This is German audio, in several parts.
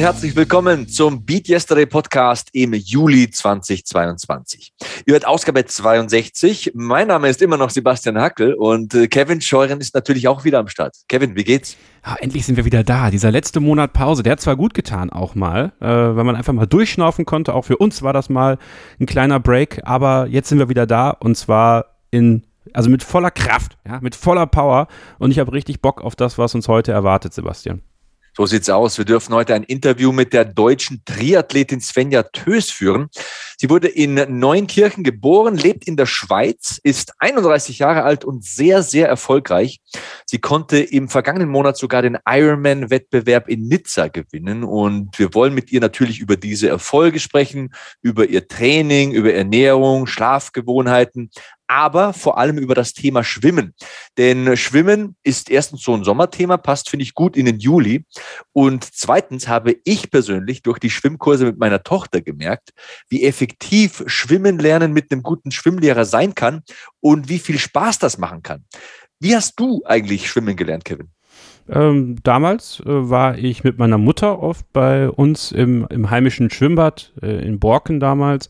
herzlich willkommen zum Beat Yesterday Podcast im Juli 2022. Ihr hört Ausgabe 62. Mein Name ist immer noch Sebastian Hackel und äh, Kevin Scheuren ist natürlich auch wieder am Start. Kevin, wie geht's? Ja, endlich sind wir wieder da. Dieser letzte Monat Pause, der hat zwar gut getan auch mal, äh, weil man einfach mal durchschnaufen konnte. Auch für uns war das mal ein kleiner Break, aber jetzt sind wir wieder da und zwar in also mit voller Kraft, ja, mit voller Power und ich habe richtig Bock auf das, was uns heute erwartet, Sebastian. So sieht's aus. Wir dürfen heute ein Interview mit der deutschen Triathletin Svenja Tös führen. Sie wurde in Neunkirchen geboren, lebt in der Schweiz, ist 31 Jahre alt und sehr, sehr erfolgreich. Sie konnte im vergangenen Monat sogar den Ironman-Wettbewerb in Nizza gewinnen. Und wir wollen mit ihr natürlich über diese Erfolge sprechen, über ihr Training, über Ernährung, Schlafgewohnheiten, aber vor allem über das Thema Schwimmen. Denn Schwimmen ist erstens so ein Sommerthema, passt, finde ich, gut in den Juli. Und zweitens habe ich persönlich durch die Schwimmkurse mit meiner Tochter gemerkt, wie effektiv Schwimmen lernen mit einem guten Schwimmlehrer sein kann und wie viel Spaß das machen kann. Wie hast du eigentlich Schwimmen gelernt, Kevin? Ähm, damals äh, war ich mit meiner Mutter oft bei uns im, im heimischen Schwimmbad äh, in Borken damals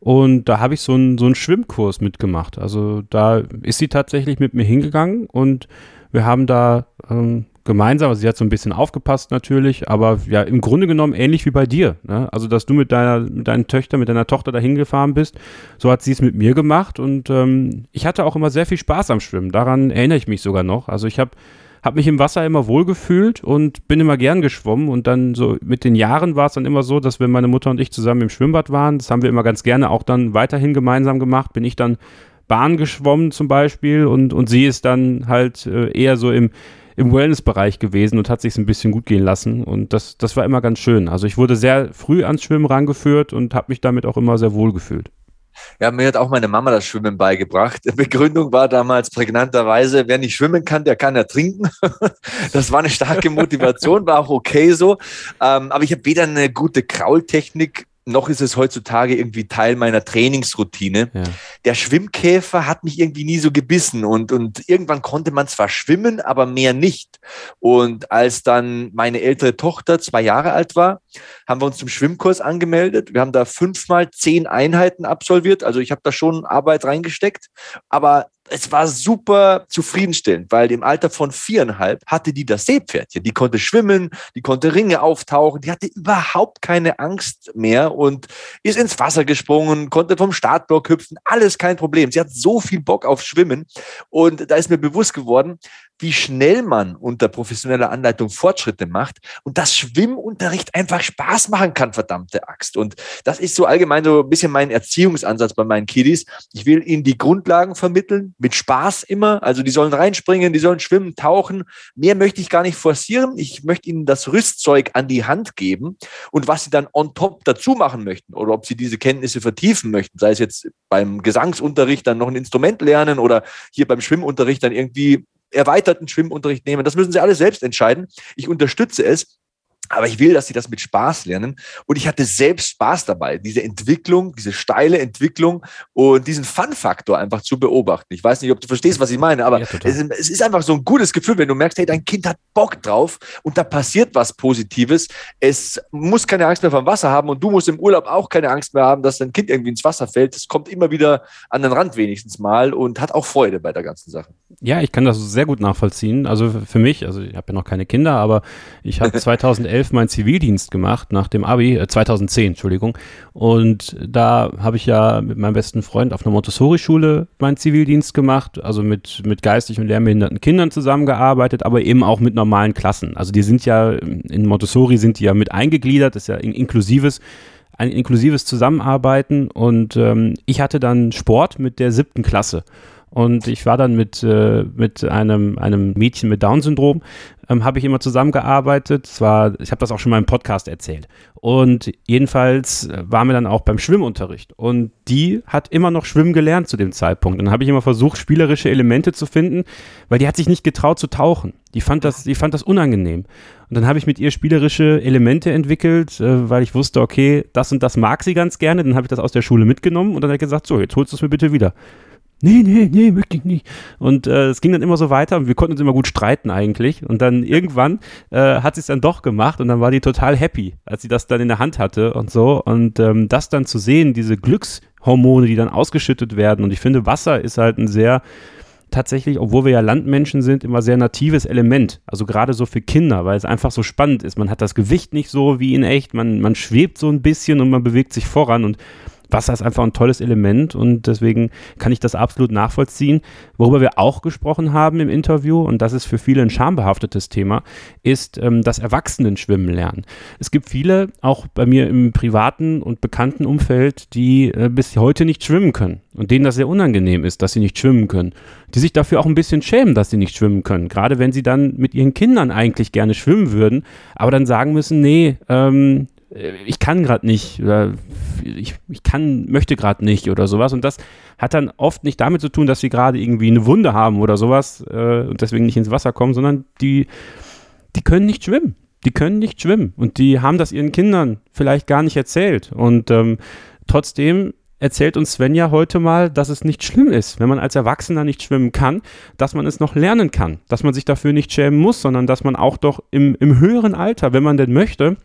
und da habe ich so einen, so Schwimmkurs mitgemacht. Also da ist sie tatsächlich mit mir hingegangen und wir haben da ähm, gemeinsam, also sie hat so ein bisschen aufgepasst natürlich, aber ja, im Grunde genommen ähnlich wie bei dir. Ne? Also, dass du mit deiner, mit deinen Töchtern, mit deiner Tochter da hingefahren bist, so hat sie es mit mir gemacht und ähm, ich hatte auch immer sehr viel Spaß am Schwimmen. Daran erinnere ich mich sogar noch. Also, ich habe habe mich im Wasser immer wohlgefühlt und bin immer gern geschwommen. Und dann so mit den Jahren war es dann immer so, dass wenn meine Mutter und ich zusammen im Schwimmbad waren, das haben wir immer ganz gerne auch dann weiterhin gemeinsam gemacht, bin ich dann Bahn geschwommen zum Beispiel und, und sie ist dann halt äh, eher so im, im Wellness-Bereich gewesen und hat sich ein bisschen gut gehen lassen. Und das, das war immer ganz schön. Also ich wurde sehr früh ans Schwimmen rangeführt und habe mich damit auch immer sehr wohl gefühlt. Ja, mir hat auch meine Mama das Schwimmen beigebracht. Begründung war damals prägnanterweise, wer nicht schwimmen kann, der kann ja trinken. Das war eine starke Motivation, war auch okay so. Ähm, aber ich habe weder eine gute Kraultechnik noch ist es heutzutage irgendwie Teil meiner Trainingsroutine. Ja. Der Schwimmkäfer hat mich irgendwie nie so gebissen und, und irgendwann konnte man zwar schwimmen, aber mehr nicht. Und als dann meine ältere Tochter zwei Jahre alt war, haben wir uns zum Schwimmkurs angemeldet. Wir haben da fünfmal zehn Einheiten absolviert. Also ich habe da schon Arbeit reingesteckt. Aber es war super zufriedenstellend, weil im Alter von viereinhalb hatte die das Seepferdchen. Die konnte schwimmen, die konnte Ringe auftauchen, die hatte überhaupt keine Angst mehr und ist ins Wasser gesprungen, konnte vom Startblock hüpfen, alles kein Problem. Sie hat so viel Bock auf Schwimmen und da ist mir bewusst geworden, wie schnell man unter professioneller Anleitung Fortschritte macht und dass Schwimmunterricht einfach Spaß machen kann, verdammte Axt. Und das ist so allgemein so ein bisschen mein Erziehungsansatz bei meinen Kiddies. Ich will ihnen die Grundlagen vermitteln, mit Spaß immer. Also die sollen reinspringen, die sollen schwimmen, tauchen. Mehr möchte ich gar nicht forcieren. Ich möchte ihnen das Rüstzeug an die Hand geben und was sie dann on top dazu machen möchten oder ob sie diese Kenntnisse vertiefen möchten, sei es jetzt beim Gesangsunterricht dann noch ein Instrument lernen oder hier beim Schwimmunterricht dann irgendwie erweiterten Schwimmunterricht nehmen. Das müssen sie alle selbst entscheiden. Ich unterstütze es. Aber ich will, dass sie das mit Spaß lernen. Und ich hatte selbst Spaß dabei, diese Entwicklung, diese steile Entwicklung und diesen Fun-Faktor einfach zu beobachten. Ich weiß nicht, ob du verstehst, was ich meine, aber ja, es, es, ist einfach so ein gutes Gefühl, wenn du merkst, hey, dein Kind hat Bock drauf und da passiert was Positives. Es muss keine Angst mehr vom Wasser haben und du musst im Urlaub auch keine Angst mehr haben, dass dein Kind irgendwie ins Wasser fällt. Es kommt immer wieder an den Rand wenigstens mal und hat auch Freude bei der ganzen Sache. Ja, ich kann das sehr gut nachvollziehen. Also für mich, also ich habe ja noch keine Kinder, aber ich habe 2011 2011 meinen Zivildienst gemacht, nach dem Abi, äh, 2010, Entschuldigung. Und da habe ich ja mit meinem besten Freund auf einer Montessori-Schule meinen Zivildienst gemacht, also mit, mit geistig und lernbehinderten Kindern zusammengearbeitet, aber eben auch mit normalen Klassen. Also die sind ja, in Montessori sind die ja mit eingegliedert, das ist ja ein inklusives ein inklusives Zusammenarbeiten und ähm, ich hatte dann Sport mit der siebten Klasse. Und ich war dann mit, äh, mit einem, einem Mädchen mit Down-Syndrom, ähm, habe ich immer zusammengearbeitet. Zwar, ich habe das auch schon mal im Podcast erzählt. Und jedenfalls äh, waren wir dann auch beim Schwimmunterricht. Und die hat immer noch schwimmen gelernt zu dem Zeitpunkt. Und dann habe ich immer versucht, spielerische Elemente zu finden, weil die hat sich nicht getraut zu tauchen. Die fand das, die fand das unangenehm. Und dann habe ich mit ihr spielerische Elemente entwickelt, äh, weil ich wusste, okay, das und das mag sie ganz gerne. Dann habe ich das aus der Schule mitgenommen und dann hat gesagt, so, jetzt holst du es mir bitte wieder. Nee, nee, nee, möchte ich nicht. Und äh, es ging dann immer so weiter und wir konnten uns immer gut streiten eigentlich. Und dann irgendwann äh, hat sie es dann doch gemacht und dann war die total happy, als sie das dann in der Hand hatte und so. Und ähm, das dann zu sehen, diese Glückshormone, die dann ausgeschüttet werden. Und ich finde, Wasser ist halt ein sehr tatsächlich, obwohl wir ja Landmenschen sind, immer sehr natives Element. Also gerade so für Kinder, weil es einfach so spannend ist. Man hat das Gewicht nicht so wie in echt, man, man schwebt so ein bisschen und man bewegt sich voran und Wasser ist einfach ein tolles Element und deswegen kann ich das absolut nachvollziehen. Worüber wir auch gesprochen haben im Interview, und das ist für viele ein schambehaftetes Thema, ist ähm, das Erwachsenenschwimmen lernen. Es gibt viele, auch bei mir im privaten und bekannten Umfeld, die äh, bis heute nicht schwimmen können und denen das sehr unangenehm ist, dass sie nicht schwimmen können. Die sich dafür auch ein bisschen schämen, dass sie nicht schwimmen können. Gerade wenn sie dann mit ihren Kindern eigentlich gerne schwimmen würden, aber dann sagen müssen, nee, ähm, ich kann gerade nicht oder ich, ich kann, möchte gerade nicht oder sowas. Und das hat dann oft nicht damit zu tun, dass sie gerade irgendwie eine Wunde haben oder sowas äh, und deswegen nicht ins Wasser kommen, sondern die, die können nicht schwimmen. Die können nicht schwimmen und die haben das ihren Kindern vielleicht gar nicht erzählt. Und ähm, trotzdem erzählt uns Svenja heute mal, dass es nicht schlimm ist, wenn man als Erwachsener nicht schwimmen kann, dass man es noch lernen kann, dass man sich dafür nicht schämen muss, sondern dass man auch doch im, im höheren Alter, wenn man denn möchte,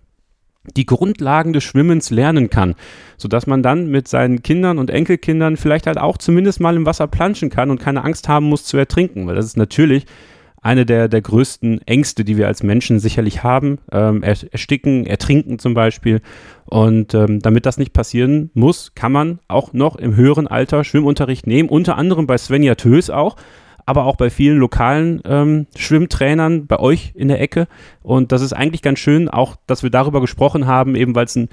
die Grundlagen des Schwimmens lernen kann, sodass man dann mit seinen Kindern und Enkelkindern vielleicht halt auch zumindest mal im Wasser planschen kann und keine Angst haben muss zu ertrinken, weil das ist natürlich eine der, der größten Ängste, die wir als Menschen sicherlich haben. Ähm, ersticken, ertrinken zum Beispiel. Und ähm, damit das nicht passieren muss, kann man auch noch im höheren Alter Schwimmunterricht nehmen, unter anderem bei Svenja Tös auch aber auch bei vielen lokalen ähm, Schwimmtrainern bei euch in der Ecke. Und das ist eigentlich ganz schön, auch dass wir darüber gesprochen haben, eben weil es ein,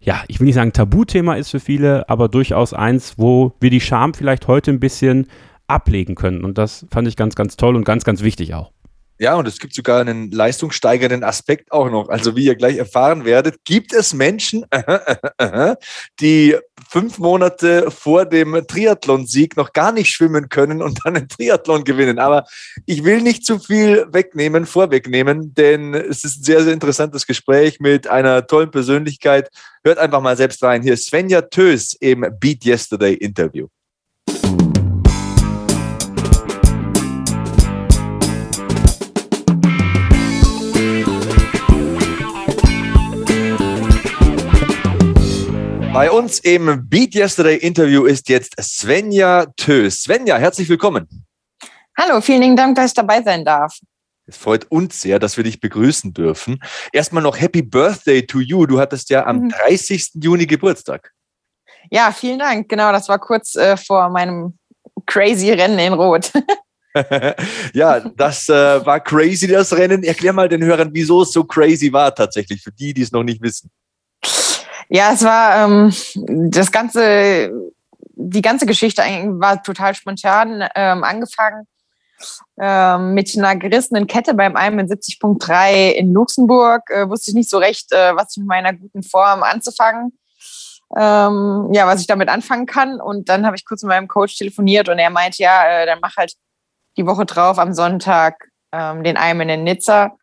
ja, ich will nicht sagen Tabuthema ist für viele, aber durchaus eins, wo wir die Scham vielleicht heute ein bisschen ablegen können. Und das fand ich ganz, ganz toll und ganz, ganz wichtig auch. Ja, und es gibt sogar einen leistungssteigernden Aspekt auch noch. Also wie ihr gleich erfahren werdet, gibt es Menschen, die fünf Monate vor dem Triathlon-Sieg noch gar nicht schwimmen können und dann einen Triathlon gewinnen. Aber ich will nicht zu viel wegnehmen, vorwegnehmen, denn es ist ein sehr, sehr interessantes Gespräch mit einer tollen Persönlichkeit. Hört einfach mal selbst rein. Hier ist Svenja Tös im Beat Yesterday Interview. Bei uns im Beat Yesterday Interview ist jetzt Svenja Tös. Svenja, herzlich willkommen. Hallo, vielen lieben Dank, dass ich dabei sein darf. Es freut uns sehr, dass wir dich begrüßen dürfen. Erstmal noch Happy Birthday to you. Du hattest ja am 30. Mhm. Juni Geburtstag. Ja, vielen Dank. Genau, das war kurz äh, vor meinem crazy Rennen in Rot. ja, das äh, war crazy, das Rennen. Erklär mal den Hörern, wieso es so crazy war tatsächlich, für die, die es noch nicht wissen. Ja, es war ähm, das ganze, die ganze Geschichte war total spontan ähm, angefangen ähm, mit einer gerissenen Kette beim Ironman 70.3 in Luxemburg. Äh, wusste ich nicht so recht, äh, was ich mit meiner guten Form anzufangen. Ähm, ja, was ich damit anfangen kann. Und dann habe ich kurz mit meinem Coach telefoniert und er meinte, ja, äh, dann mach halt die Woche drauf am Sonntag ähm, den Ironman in Nizza.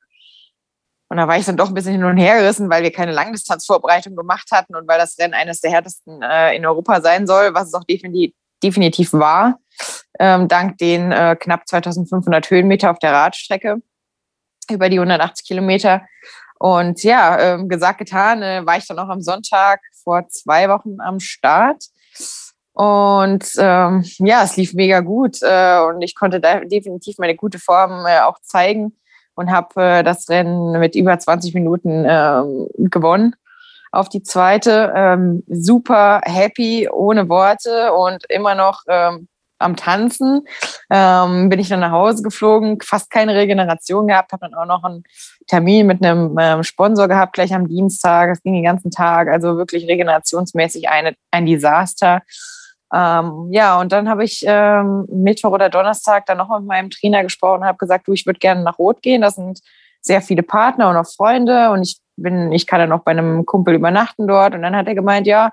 Und da war ich dann doch ein bisschen hin und her gerissen, weil wir keine Langdistanzvorbereitung gemacht hatten und weil das Rennen eines der härtesten äh, in Europa sein soll, was es auch definitiv, definitiv war, ähm, dank den äh, knapp 2500 Höhenmeter auf der Radstrecke über die 180 Kilometer. Und ja, äh, gesagt, getan, äh, war ich dann auch am Sonntag vor zwei Wochen am Start. Und ähm, ja, es lief mega gut äh, und ich konnte da definitiv meine gute Form äh, auch zeigen und habe äh, das Rennen mit über 20 Minuten ähm, gewonnen auf die zweite. Ähm, super happy, ohne Worte und immer noch ähm, am Tanzen. Ähm, bin ich dann nach Hause geflogen, fast keine Regeneration gehabt, habe dann auch noch einen Termin mit einem ähm, Sponsor gehabt, gleich am Dienstag. Es ging den ganzen Tag, also wirklich regenerationsmäßig eine, ein Desaster. Ähm, ja, und dann habe ich ähm, Mittwoch oder Donnerstag dann nochmal mit meinem Trainer gesprochen und habe gesagt, du, ich würde gerne nach Rot gehen. Das sind sehr viele Partner und auch Freunde und ich bin, ich kann dann auch bei einem Kumpel übernachten dort. Und dann hat er gemeint, ja,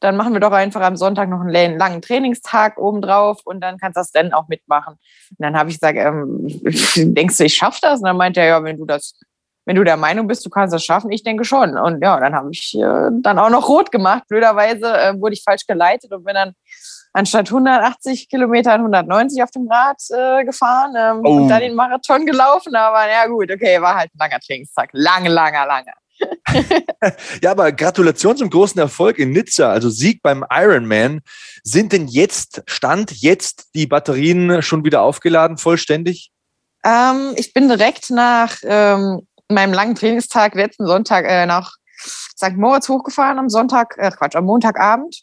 dann machen wir doch einfach am Sonntag noch einen langen Trainingstag obendrauf und dann kannst du das Rennen auch mitmachen. Und dann habe ich gesagt, ähm, denkst du, ich schaffe das? Und dann meinte er, ja, wenn du das wenn du der Meinung bist, du kannst das schaffen, ich denke schon. Und ja, dann habe ich äh, dann auch noch rot gemacht. Blöderweise äh, wurde ich falsch geleitet und bin dann anstatt 180 Kilometer 190 auf dem Rad äh, gefahren ähm, oh. und dann den Marathon gelaufen. Aber ja gut, okay, war halt ein langer Trainingstag. Lange, langer, langer. ja, aber Gratulation zum großen Erfolg in Nizza, also Sieg beim Ironman. Sind denn jetzt, Stand jetzt die Batterien schon wieder aufgeladen, vollständig? Ähm, ich bin direkt nach ähm, meinem langen Trainingstag letzten Sonntag äh, nach St. Moritz hochgefahren am Sonntag, äh, Quatsch, am Montagabend.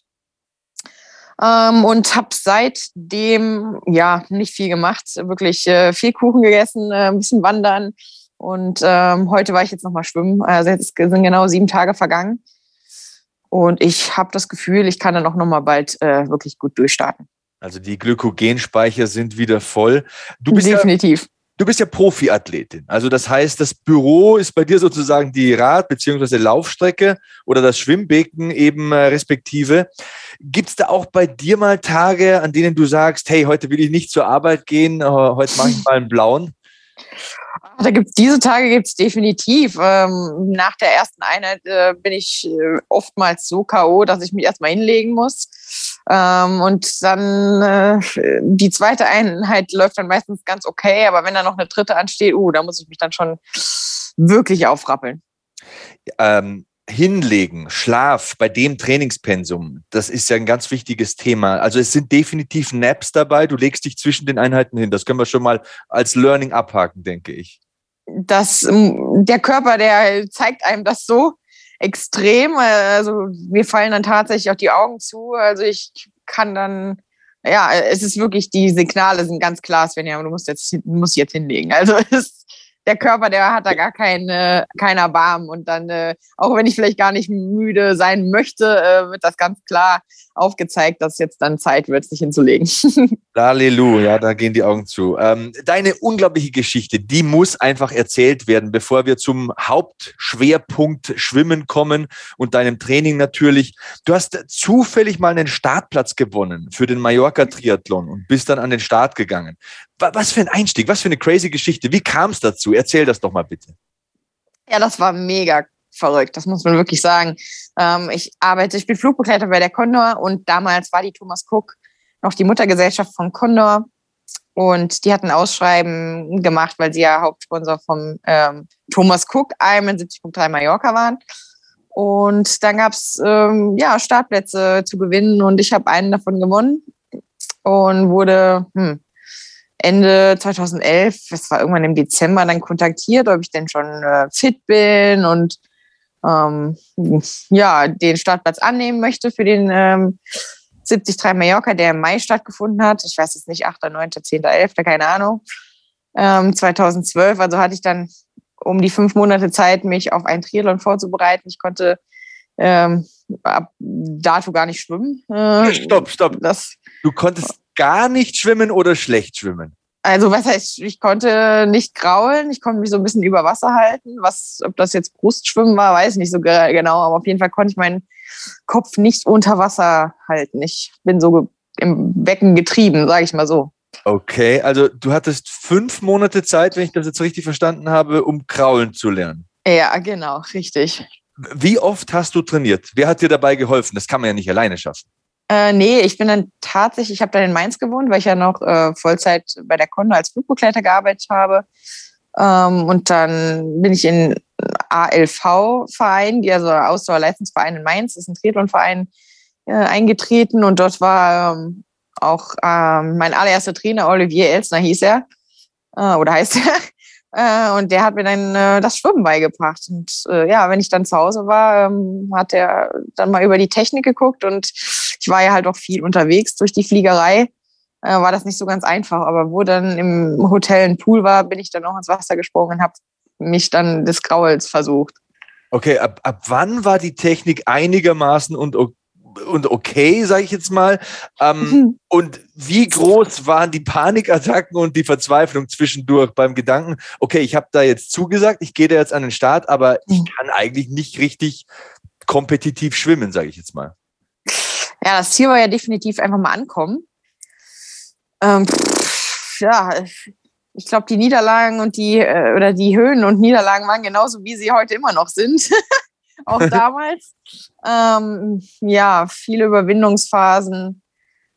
Ähm, und habe seitdem ja nicht viel gemacht, wirklich äh, viel Kuchen gegessen, äh, ein bisschen wandern, und ähm, heute war ich jetzt nochmal schwimmen. Also jetzt sind genau sieben Tage vergangen. Und ich habe das Gefühl, ich kann dann auch nochmal bald äh, wirklich gut durchstarten. Also die Glykogenspeicher sind wieder voll. Du bist Definitiv. Ja, du bist ja Profiathletin. Also das heißt, das Büro ist bei dir sozusagen die Rad- bzw. Laufstrecke oder das Schwimmbecken eben äh, respektive. Gibt es da auch bei dir mal Tage, an denen du sagst, hey, heute will ich nicht zur Arbeit gehen, äh, heute mache ich mal einen blauen? Da gibt's diese Tage gibt's definitiv. Ähm, nach der ersten Einheit äh, bin ich äh, oftmals so K.O., dass ich mich erstmal hinlegen muss. Ähm, und dann äh, die zweite Einheit läuft dann meistens ganz okay, aber wenn da noch eine dritte ansteht, uh, da muss ich mich dann schon wirklich aufrappeln. Ähm, hinlegen, Schlaf bei dem Trainingspensum, das ist ja ein ganz wichtiges Thema. Also es sind definitiv Naps dabei, du legst dich zwischen den Einheiten hin. Das können wir schon mal als Learning abhaken, denke ich das, der Körper, der zeigt einem das so extrem. Also mir fallen dann tatsächlich auch die Augen zu. Also ich kann dann, ja, es ist wirklich, die Signale sind ganz klar, wenn ja, du musst jetzt, musst jetzt hinlegen. Also es, der Körper, der hat da gar keine, kein Erbarmen. Und dann, äh, auch wenn ich vielleicht gar nicht müde sein möchte, äh, wird das ganz klar aufgezeigt, dass jetzt dann Zeit wird, sich hinzulegen. Halleluja, ja, da gehen die Augen zu. Ähm, deine unglaubliche Geschichte, die muss einfach erzählt werden, bevor wir zum Hauptschwerpunkt Schwimmen kommen und deinem Training natürlich. Du hast zufällig mal einen Startplatz gewonnen für den Mallorca Triathlon und bist dann an den Start gegangen. Was für ein Einstieg, was für eine crazy Geschichte. Wie kam es dazu? Erzähl das doch mal bitte. Ja, das war mega verrückt, das muss man wirklich sagen. Ähm, ich arbeite, ich bin Flugbegleiter bei der Condor und damals war die Thomas Cook noch die Muttergesellschaft von Condor und die hatten Ausschreiben gemacht, weil sie ja Hauptsponsor vom ähm, Thomas Cook Ironman 70.3 Mallorca waren. Und dann gab es ähm, ja, Startplätze zu gewinnen und ich habe einen davon gewonnen und wurde hm, Ende 2011, es war irgendwann im Dezember, dann kontaktiert, ob ich denn schon äh, fit bin und ähm, ja, den Startplatz annehmen möchte für den ähm, 73 Mallorca, der im Mai stattgefunden hat. Ich weiß jetzt nicht, 8., 9., 10., 11., keine Ahnung. Ähm, 2012, also hatte ich dann um die fünf Monate Zeit, mich auf einen Triathlon vorzubereiten. Ich konnte ähm, ab dato gar nicht schwimmen. Äh, stopp, stopp. Das, du konntest gar nicht schwimmen oder schlecht schwimmen? Also was heißt, ich konnte nicht kraulen, ich konnte mich so ein bisschen über Wasser halten. Was, ob das jetzt Brustschwimmen war, weiß ich nicht so genau, aber auf jeden Fall konnte ich meinen Kopf nicht unter Wasser halten. Ich bin so im Becken getrieben, sage ich mal so. Okay, also du hattest fünf Monate Zeit, wenn ich das jetzt richtig verstanden habe, um kraulen zu lernen. Ja, genau, richtig. Wie oft hast du trainiert? Wer hat dir dabei geholfen? Das kann man ja nicht alleine schaffen. Äh, nee, ich bin dann tatsächlich, ich habe dann in Mainz gewohnt, weil ich ja noch äh, Vollzeit bei der Kunde als Flugbegleiter gearbeitet habe. Ähm, und dann bin ich in ALV-Verein, also Ausdauerleistungsverein in Mainz, ist ein Triathlon-Verein, äh, eingetreten. Und dort war ähm, auch ähm, mein allererster Trainer, Olivier Elsner hieß er, äh, oder heißt er. Äh, und der hat mir dann äh, das Schwimmen beigebracht. Und äh, ja, wenn ich dann zu Hause war, ähm, hat er dann mal über die Technik geguckt und ich war ja halt auch viel unterwegs durch die Fliegerei. Äh, war das nicht so ganz einfach. Aber wo dann im Hotel ein Pool war, bin ich dann auch ins Wasser gesprungen und habe mich dann des Grauels versucht. Okay, ab, ab wann war die Technik einigermaßen und und okay, sage ich jetzt mal. Ähm, mhm. Und wie groß waren die Panikattacken und die Verzweiflung zwischendurch beim Gedanken, okay, ich habe da jetzt zugesagt, ich gehe da jetzt an den Start, aber ich mhm. kann eigentlich nicht richtig kompetitiv schwimmen, sage ich jetzt mal. Ja, das Ziel war ja definitiv einfach mal ankommen. Ähm, ja, ich glaube, die Niederlagen und die äh, oder die Höhen und Niederlagen waren genauso, wie sie heute immer noch sind. auch damals. ähm, ja, viele Überwindungsphasen.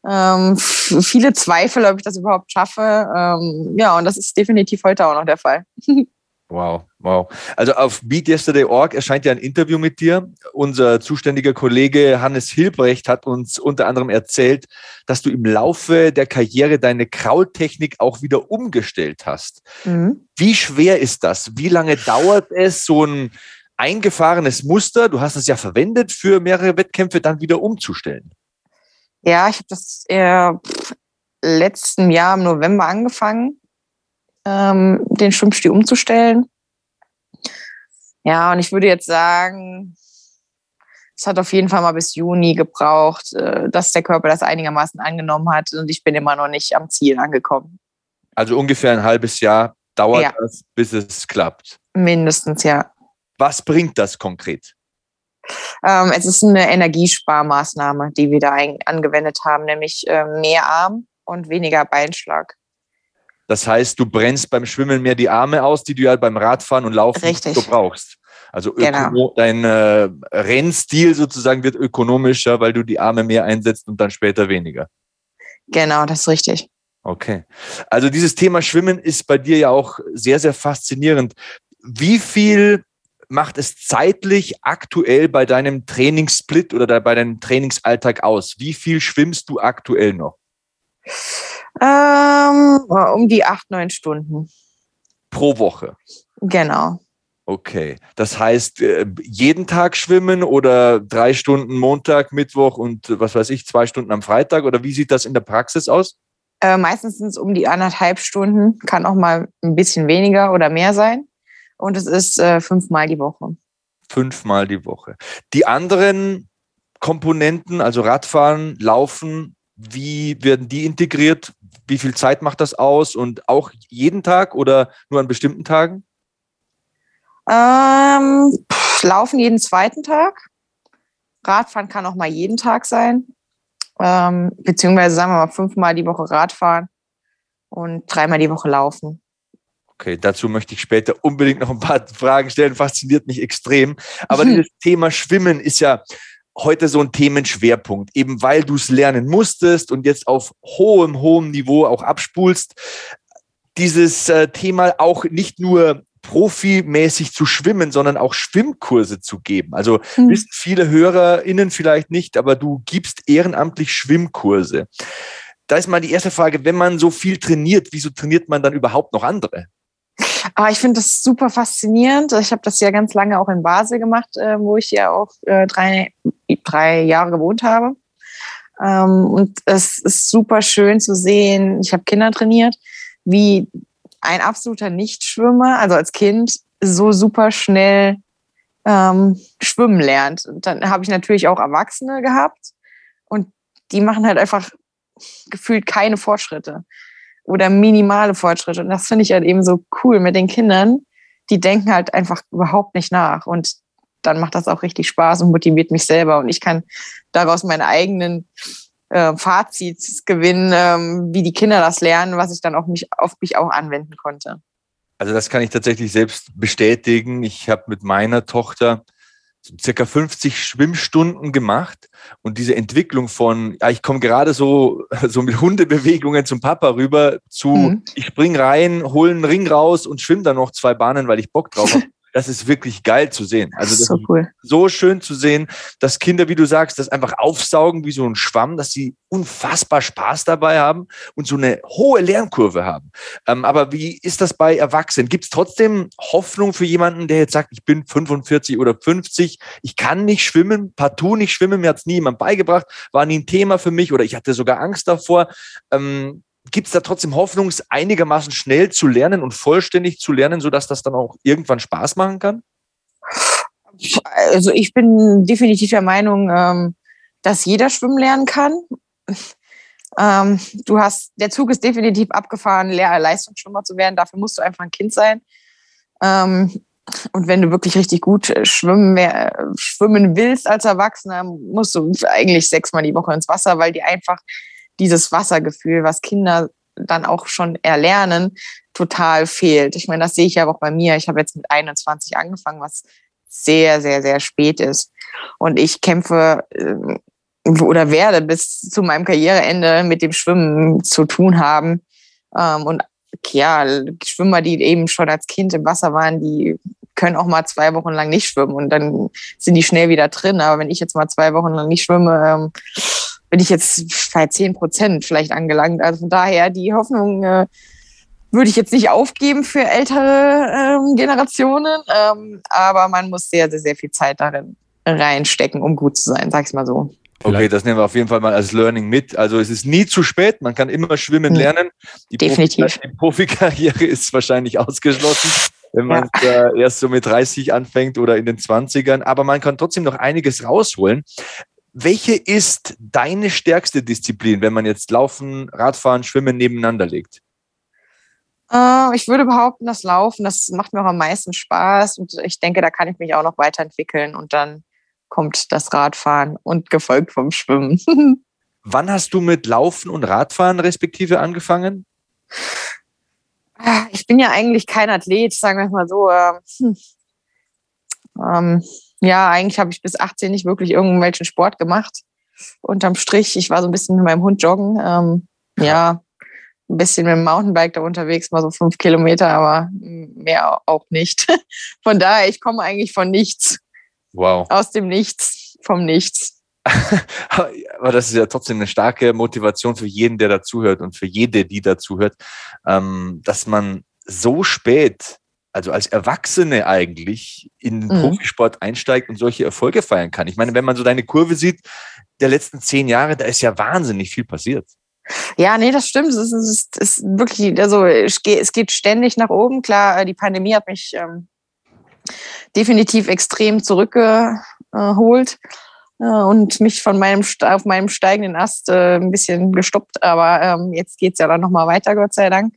Ähm, viele Zweifel, ob ich das überhaupt schaffe. Ähm, ja, und das ist definitiv heute auch noch der Fall. Wow, wow. Also auf BeatYesterday.org erscheint ja ein Interview mit dir. Unser zuständiger Kollege Hannes Hilbrecht hat uns unter anderem erzählt, dass du im Laufe der Karriere deine Kraultechnik auch wieder umgestellt hast. Mhm. Wie schwer ist das? Wie lange dauert es, so ein eingefahrenes Muster, du hast es ja verwendet für mehrere Wettkämpfe, dann wieder umzustellen? Ja, ich habe das äh, letzten Jahr im November angefangen ähm, den Schwimmstil umzustellen. Ja, und ich würde jetzt sagen, es hat auf jeden Fall mal bis Juni gebraucht, äh, dass der Körper das einigermaßen angenommen hat und ich bin immer noch nicht am Ziel angekommen. Also ungefähr ein halbes Jahr dauert ja. das, bis es klappt. Mindestens, ja. Was bringt das konkret? Ähm, es ist eine Energiesparmaßnahme, die wir da angewendet haben, nämlich äh, mehr Arm und weniger Beinschlag. Das heißt, du brennst beim Schwimmen mehr die Arme aus, die du ja beim Radfahren und Laufen Richtig. so brauchst. Also genau. dein äh, Rennstil sozusagen wird ökonomischer, weil du die Arme mehr einsetzt und dann später weniger. Genau, das ist richtig. Okay. Also dieses Thema Schwimmen ist bei dir ja auch sehr, sehr faszinierend. Wie viel macht es zeitlich aktuell bei deinem Trainingssplit oder bei deinem Trainingsalltag aus? Wie viel schwimmst du aktuell noch? Ähm, um die acht, neun Stunden. Pro Woche. Genau. Okay. Das heißt, äh, jeden Tag schwimmen oder drei Stunden Montag, Mittwoch und was weiß ich, zwei Stunden am Freitag? Oder wie sieht das in der Praxis aus? Äh, meistens sind es um die anderthalb Stunden, kann auch mal ein bisschen weniger oder mehr sein. Und es ist äh, fünfmal die Woche. Fünfmal die Woche. Die anderen Komponenten, also Radfahren, Laufen, wie werden die integriert? Wie viel Zeit macht das aus? Und auch jeden Tag oder nur an bestimmten Tagen? Ähm, pff, laufen jeden zweiten Tag. Radfahren kann auch mal jeden Tag sein. Ähm, beziehungsweise sagen wir mal fünfmal die Woche Radfahren und dreimal die Woche laufen. Okay, dazu möchte ich später unbedingt noch ein paar Fragen stellen. Fasziniert mich extrem. Aber mhm. dieses Thema Schwimmen ist ja heute so ein Themenschwerpunkt, eben weil du es lernen musstest und jetzt auf hohem, hohem Niveau auch abspulst. Dieses äh, Thema auch nicht nur profimäßig zu schwimmen, sondern auch Schwimmkurse zu geben. Also mhm. wissen viele HörerInnen vielleicht nicht, aber du gibst ehrenamtlich Schwimmkurse. Da ist mal die erste Frage, wenn man so viel trainiert, wieso trainiert man dann überhaupt noch andere? Aber ich finde das super faszinierend. Ich habe das ja ganz lange auch in Basel gemacht, äh, wo ich ja auch äh, drei, drei Jahre gewohnt habe. Ähm, und es ist super schön zu sehen. Ich habe Kinder trainiert, wie ein absoluter Nichtschwimmer, also als Kind, so super schnell ähm, schwimmen lernt. Und dann habe ich natürlich auch Erwachsene gehabt und die machen halt einfach gefühlt keine Fortschritte oder minimale Fortschritte. Und das finde ich halt eben so cool mit den Kindern. Die denken halt einfach überhaupt nicht nach. Und dann macht das auch richtig Spaß und motiviert mich selber. Und ich kann daraus meine eigenen äh, Fazits gewinnen, ähm, wie die Kinder das lernen, was ich dann auch mich, auf mich auch anwenden konnte. Also das kann ich tatsächlich selbst bestätigen. Ich habe mit meiner Tochter circa 50 Schwimmstunden gemacht und diese Entwicklung von, ja, ich komme gerade so, so mit Hundebewegungen zum Papa rüber zu, mhm. ich spring rein, hole einen Ring raus und schwimme dann noch zwei Bahnen, weil ich Bock drauf habe. das ist wirklich geil zu sehen. Also das so, cool. so schön zu sehen, dass Kinder, wie du sagst, das einfach aufsaugen wie so ein Schwamm, dass sie unfassbar Spaß dabei haben und so eine hohe Lernkurve haben. Ähm, aber wie ist das bei Erwachsenen? Gibt es trotzdem Hoffnung für jemanden, der jetzt sagt, ich bin 45 oder 50, ich kann nicht schwimmen, partout nicht schwimmen, mir hat es nie jemand beigebracht, war nie ein Thema für mich oder ich hatte sogar Angst davor. Ähm, gibt es da trotzdem Hoffnung, es einigermaßen schnell zu lernen und vollständig zu lernen, sodass das dann auch irgendwann Spaß machen kann? Also ich bin definitiv der Meinung, ähm, dass jeder schwimmen lernen kann. Ähm, du hast, der Zug ist definitiv abgefahren, Leistungsschwimmer zu werden. Dafür musst du einfach ein Kind sein. Ähm, und wenn du wirklich richtig gut schwimmen, schwimmen willst als Erwachsener, musst du eigentlich sechsmal die Woche ins Wasser, weil die einfach dieses Wassergefühl, was Kinder dann auch schon erlernen, total fehlt. Ich meine, das sehe ich ja auch bei mir. Ich habe jetzt mit 21 angefangen, was sehr, sehr, sehr spät ist. Und ich kämpfe äh, oder werde bis zu meinem Karriereende mit dem Schwimmen zu tun haben. Ähm, und ja, Schwimmer, die eben schon als Kind im Wasser waren, die können auch mal zwei Wochen lang nicht schwimmen und dann sind die schnell wieder drin. Aber wenn ich jetzt mal zwei Wochen lang nicht schwimme, ähm, bin ich jetzt bei zehn Prozent vielleicht angelangt. Also von daher die Hoffnung äh, würde ich jetzt nicht aufgeben für ältere ähm, Generationen, ähm, aber man muss sehr, sehr, sehr viel Zeit darin reinstecken, um gut zu sein, sag ich mal so. Okay, das nehmen wir auf jeden Fall mal als Learning mit. Also es ist nie zu spät, man kann immer schwimmen hm. lernen. Die Definitiv. Profi die Profikarriere ist wahrscheinlich ausgeschlossen, wenn man ja. erst so mit 30 anfängt oder in den 20ern, aber man kann trotzdem noch einiges rausholen. Welche ist deine stärkste Disziplin, wenn man jetzt Laufen, Radfahren, Schwimmen nebeneinander legt? Äh, ich würde behaupten, das Laufen, das macht mir auch am meisten Spaß und ich denke, da kann ich mich auch noch weiterentwickeln und dann kommt das Radfahren und gefolgt vom Schwimmen. Wann hast du mit Laufen und Radfahren respektive angefangen? Ah, ich bin ja eigentlich kein Athlet, sagen wir es mal so. Ähm, hm. ähm, ja, eigentlich habe ich bis 18 nicht wirklich irgendwelchen Sport gemacht. Unterm Strich, ich war so ein bisschen mit meinem Hund joggen. Ähm, ja, ein bisschen mit dem Mountainbike da unterwegs, mal so fünf Kilometer, aber mehr auch nicht. Von daher, ich komme eigentlich von nichts. Wow. Aus dem Nichts, vom Nichts. aber das ist ja trotzdem eine starke Motivation für jeden, der dazuhört und für jede, die dazuhört, ähm, dass man so spät, also als Erwachsene eigentlich, in den mhm. Profisport einsteigt und solche Erfolge feiern kann. Ich meine, wenn man so deine Kurve sieht, der letzten zehn Jahre, da ist ja wahnsinnig viel passiert. Ja, nee, das stimmt. Es ist, ist, ist wirklich, also es geht ständig nach oben. Klar, die Pandemie hat mich ähm, definitiv extrem zurückgeholt äh, und mich von meinem auf meinem steigenden Ast äh, ein bisschen gestoppt. Aber ähm, jetzt geht es ja dann nochmal weiter, Gott sei Dank.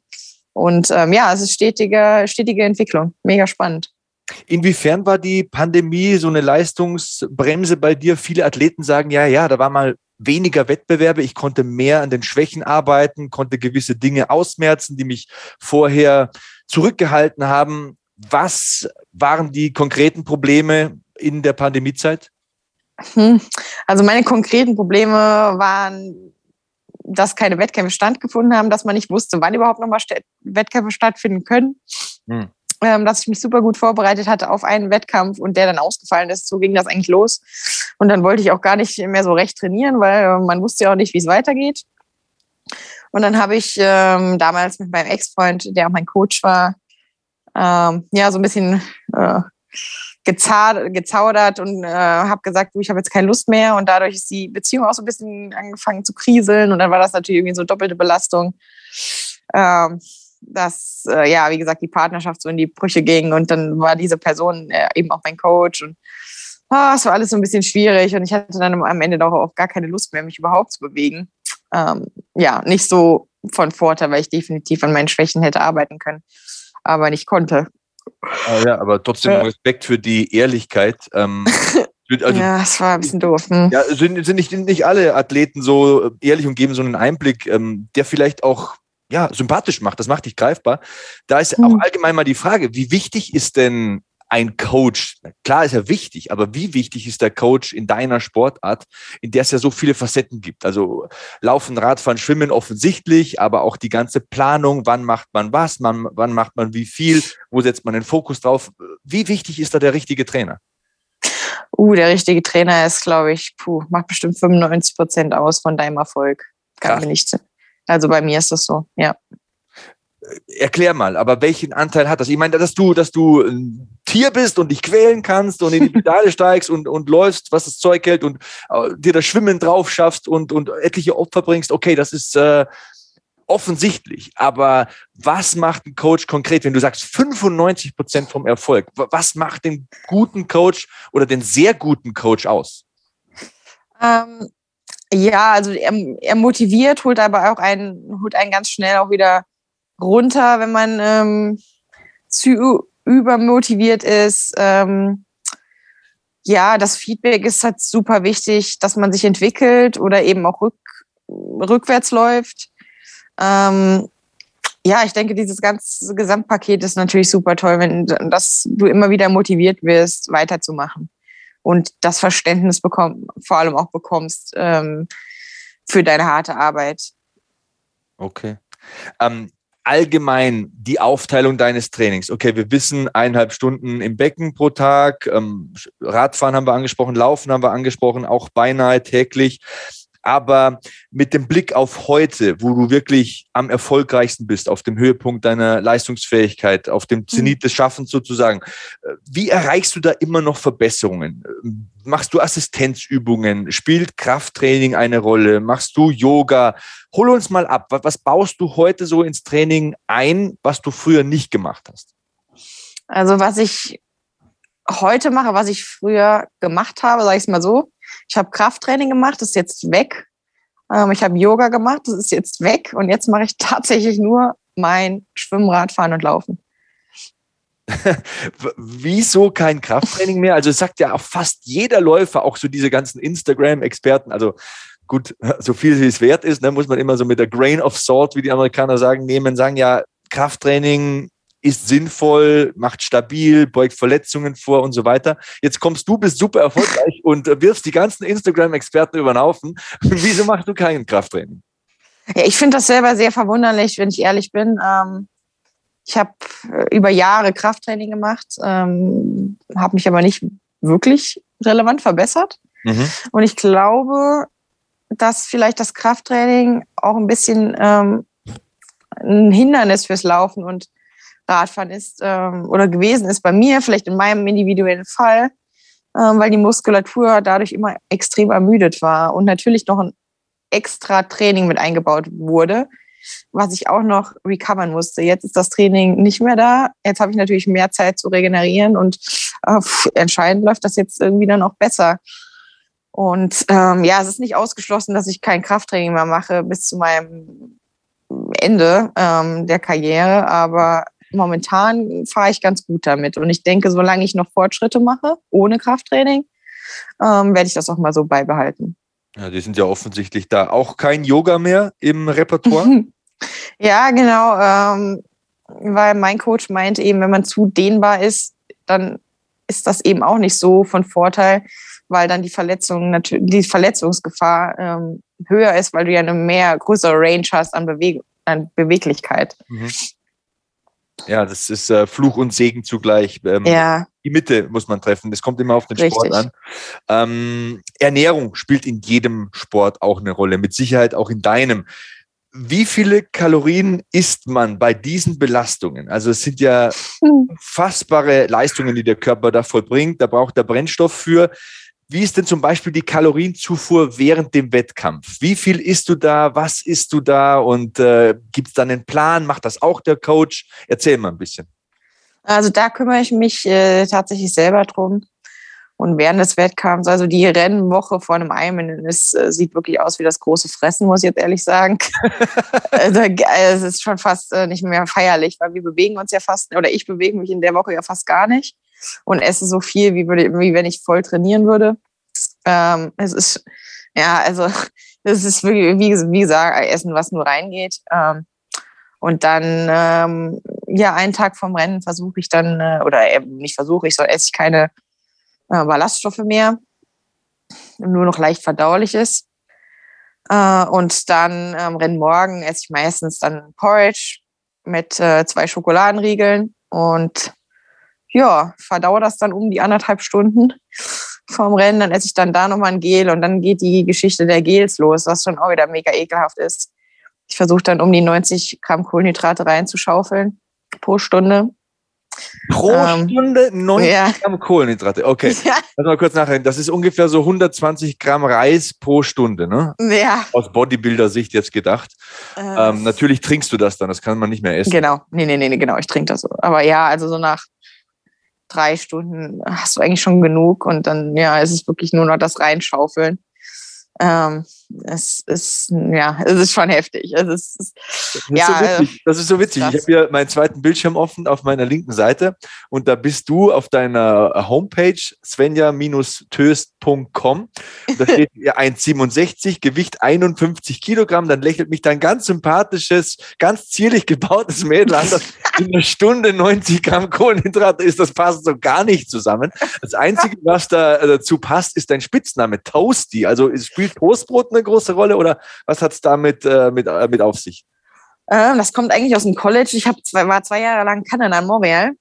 Und ähm, ja, es ist stetige, stetige Entwicklung. Mega spannend. Inwiefern war die Pandemie so eine Leistungsbremse bei dir? Viele Athleten sagen ja, ja, da war mal weniger Wettbewerbe, ich konnte mehr an den Schwächen arbeiten, konnte gewisse Dinge ausmerzen, die mich vorher zurückgehalten haben. Was waren die konkreten Probleme in der Pandemiezeit? Hm. Also meine konkreten Probleme waren, dass keine Wettkämpfe stattgefunden haben, dass man nicht wusste, wann überhaupt nochmal Wettkämpfe stattfinden können. Hm. Ähm, dass ich mich super gut vorbereitet hatte auf einen Wettkampf und der dann ausgefallen ist. So ging das eigentlich los. Und dann wollte ich auch gar nicht mehr so recht trainieren, weil man wusste ja auch nicht, wie es weitergeht. Und dann habe ich ähm, damals mit meinem Ex-Freund, der auch mein Coach war, ähm, ja, so ein bisschen äh, gezaudert und äh, habe gesagt, ich habe jetzt keine Lust mehr. Und dadurch ist die Beziehung auch so ein bisschen angefangen zu kriseln. Und dann war das natürlich irgendwie so doppelte Belastung. Ähm, dass, äh, ja, wie gesagt, die Partnerschaft so in die Brüche ging. Und dann war diese Person äh, eben auch mein Coach. Und oh, es war alles so ein bisschen schwierig. Und ich hatte dann am Ende doch auch gar keine Lust mehr, mich überhaupt zu bewegen. Ähm, ja, nicht so von Vorteil, weil ich definitiv an meinen Schwächen hätte arbeiten können aber nicht konnte. Ah, ja, aber trotzdem Respekt für die Ehrlichkeit. Ähm, also, ja, es war ein bisschen doof. Hm. Ja, sind, sind nicht, nicht alle Athleten so ehrlich und geben so einen Einblick, ähm, der vielleicht auch ja, sympathisch macht. Das macht dich greifbar. Da ist hm. auch allgemein mal die Frage, wie wichtig ist denn ein Coach? Klar ist er wichtig, aber wie wichtig ist der Coach in deiner Sportart, in der es ja so viele Facetten gibt? Also Laufen, Radfahren, Schwimmen offensichtlich, aber auch die ganze Planung, wann macht man was, wann, wann macht man wie viel, wo setzt man den Fokus drauf? Wie wichtig ist da der richtige Trainer? Uh, der richtige Trainer ist, glaube ich, puh, macht bestimmt 95 Prozent aus von deinem Erfolg. Kann nicht. Also bei mir ist das so, ja erklär mal, aber welchen Anteil hat das? Ich meine, dass du, dass du ein Tier bist und dich quälen kannst und in die Pedale steigst und, und läufst, was das Zeug hält und äh, dir das Schwimmen drauf schaffst und, und etliche Opfer bringst, okay, das ist äh, offensichtlich. Aber was macht ein Coach konkret, wenn du sagst 95 Prozent vom Erfolg? Was macht den guten Coach oder den sehr guten Coach aus? Ähm, ja, also er, er motiviert, holt aber auch einen, holt einen ganz schnell auch wieder runter, wenn man ähm, zu übermotiviert ist. Ähm, ja, das Feedback ist halt super wichtig, dass man sich entwickelt oder eben auch rück, rückwärts läuft. Ähm, ja, ich denke, dieses ganze Gesamtpaket ist natürlich super toll, wenn dass du immer wieder motiviert wirst, weiterzumachen. und das Verständnis bekomm, vor allem auch bekommst ähm, für deine harte Arbeit. Okay. Ähm, allgemein die Aufteilung deines Trainings. Okay, wir wissen eineinhalb Stunden im Becken pro Tag, ähm, Radfahren haben wir angesprochen, Laufen haben wir angesprochen, auch beinahe täglich. Aber mit dem Blick auf heute, wo du wirklich am erfolgreichsten bist, auf dem Höhepunkt deiner Leistungsfähigkeit, auf dem Zenit mhm. des Schaffens sozusagen, äh, wie erreichst du da immer noch Verbesserungen? Machst du Assistenzübungen? Spielt Krafttraining eine Rolle? Machst du Yoga? Hol uns mal ab. Was baust du heute so ins Training ein, was du früher nicht gemacht hast? Also was ich heute mache, was ich früher gemacht habe, sage ich es mal so, ich habe Krafttraining gemacht, das ist jetzt weg. Ähm, ich habe Yoga gemacht, das ist jetzt weg. Und jetzt mache ich tatsächlich nur mein Schwimmen, Radfahren und Laufen. Wieso kein Krafttraining mehr? Also sagt ja auch fast jeder Läufer, auch so diese ganzen Instagram-Experten, also gut, so viel wie es wert ist, ne, muss man immer so mit der Grain of Salt, wie die Amerikaner sagen, nehmen, sagen ja, Krafttraining ist sinnvoll, macht stabil, beugt Verletzungen vor und so weiter. Jetzt kommst du, bist super erfolgreich und wirfst die ganzen Instagram-Experten über den Haufen. Wieso machst du kein Krafttraining? Ja, ich finde das selber sehr verwunderlich, wenn ich ehrlich bin. Ähm, ich habe äh, über Jahre Krafttraining gemacht, ähm, habe mich aber nicht wirklich relevant verbessert. Mhm. Und ich glaube, dass vielleicht das Krafttraining auch ein bisschen ähm, ein Hindernis fürs Laufen und Radfahren ist ähm, oder gewesen ist bei mir, vielleicht in meinem individuellen Fall, ähm, weil die Muskulatur dadurch immer extrem ermüdet war und natürlich noch ein extra Training mit eingebaut wurde, was ich auch noch recovern musste. Jetzt ist das Training nicht mehr da. Jetzt habe ich natürlich mehr Zeit zu regenerieren und äh, entscheidend läuft das jetzt irgendwie dann auch besser. Und ähm, ja, es ist nicht ausgeschlossen, dass ich kein Krafttraining mehr mache bis zu meinem Ende ähm, der Karriere, aber momentan fahre ich ganz gut damit. Und ich denke, solange ich noch Fortschritte mache, ohne Krafttraining, ähm, werde ich das auch mal so beibehalten. Ja, die sind ja offensichtlich da. Auch kein Yoga mehr im Repertoire? ja, genau. Ähm, weil mein Coach meint eben, wenn man zu dehnbar ist, dann ist das eben auch nicht so von Vorteil, weil dann die Verletzung, die Verletzungsgefahr ähm, höher ist, weil du ja eine mehr größere Range hast an, Beweg an Beweglichkeit. Mhm. Ja, das ist äh, Fluch und Segen zugleich. Ähm, ja. Die Mitte muss man treffen. Das kommt immer auf den Richtig. Sport an. Ähm, Ernährung spielt in jedem Sport auch eine Rolle, mit Sicherheit auch in deinem. Wie viele Kalorien isst man bei diesen Belastungen? Also es sind ja hm. unfassbare Leistungen, die der Körper da vollbringt. Da braucht der Brennstoff für. Wie ist denn zum Beispiel die Kalorienzufuhr während dem Wettkampf? Wie viel isst du da? Was isst du da? Und äh, gibt es dann einen Plan? Macht das auch der Coach? Erzähl mal ein bisschen. Also da kümmere ich mich äh, tatsächlich selber drum. Und während des Wettkampfs, also die Rennwoche vor einem Ironman, es äh, sieht wirklich aus wie das große Fressen, muss ich jetzt ehrlich sagen. also, es ist schon fast äh, nicht mehr feierlich, weil wir bewegen uns ja fast, oder ich bewege mich in der Woche ja fast gar nicht und esse so viel, wie, würde, wie wenn ich voll trainieren würde. Ähm, es ist, ja, also es ist wie, wie, wie gesagt, Essen, was nur reingeht. Ähm, und dann, ähm, ja, einen Tag vom Rennen versuche ich dann, äh, oder nicht versuche ich, sondern esse ich keine äh, Ballaststoffe mehr, nur noch leicht verdaulich ist. Äh, und dann am ähm, Rennmorgen esse ich meistens dann Porridge mit äh, zwei Schokoladenriegeln und ja, verdaue das dann um die anderthalb Stunden vorm Rennen. Dann esse ich dann da nochmal ein Gel und dann geht die Geschichte der Gels los, was schon auch wieder mega ekelhaft ist. Ich versuche dann um die 90 Gramm Kohlenhydrate reinzuschaufeln pro Stunde. Pro ähm, Stunde 90 ja. Gramm Kohlenhydrate. Okay. Ja. Lass mal kurz nachher. Das ist ungefähr so 120 Gramm Reis pro Stunde, ne? Ja. Aus Bodybuilder-Sicht jetzt gedacht. Äh, ähm, natürlich trinkst du das dann, das kann man nicht mehr essen. Genau. Nee, nee, nee, genau. Ich trinke das so. Aber ja, also so nach drei Stunden hast du eigentlich schon genug und dann ja, ist es wirklich nur noch das Reinschaufeln. Ähm, es ist, ja, es ist schon heftig. Es ist, das, ist ja, so witzig. das ist so witzig. Ich habe hier meinen zweiten Bildschirm offen auf meiner linken Seite und da bist du auf deiner Homepage svenja-töst.com. Da steht 1,67, Gewicht 51 Kilogramm. Dann lächelt mich dein ganz sympathisches, ganz zierlich gebautes Mädel an, das in einer Stunde 90 Gramm Kohlenhydrate ist. Das passt so gar nicht zusammen. Das Einzige, was da äh, dazu passt, ist dein Spitzname, Toasty. Also spielt Toastbrot eine große Rolle oder was hat es damit äh, mit, äh, mit auf sich? Ähm, das kommt eigentlich aus dem College. Ich zwei, war zwei Jahre lang Kanada in Montreal.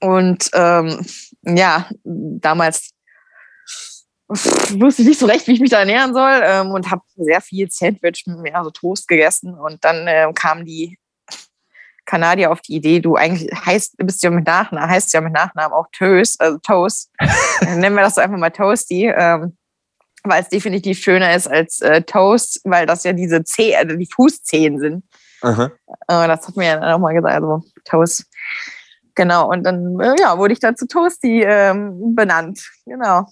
Und ähm, ja, damals wusste ich nicht so recht, wie ich mich da ernähren soll ähm, und habe sehr viel Sandwich, mehr so Toast gegessen. Und dann äh, kam die Kanadier auf die Idee, du eigentlich heißt, bist ja mit Nachnamen, heißt ja mit Nachnamen auch Toast, also Toast. Nennen wir das so einfach mal Toasty, ähm, weil es definitiv schöner ist als äh, Toast, weil das ja diese Zeh, also die Fußzehen sind. Äh, das hat mir ja auch mal gesagt, also Toast. Genau, und dann äh, ja, wurde ich dann zu Toasty ähm, benannt. Genau.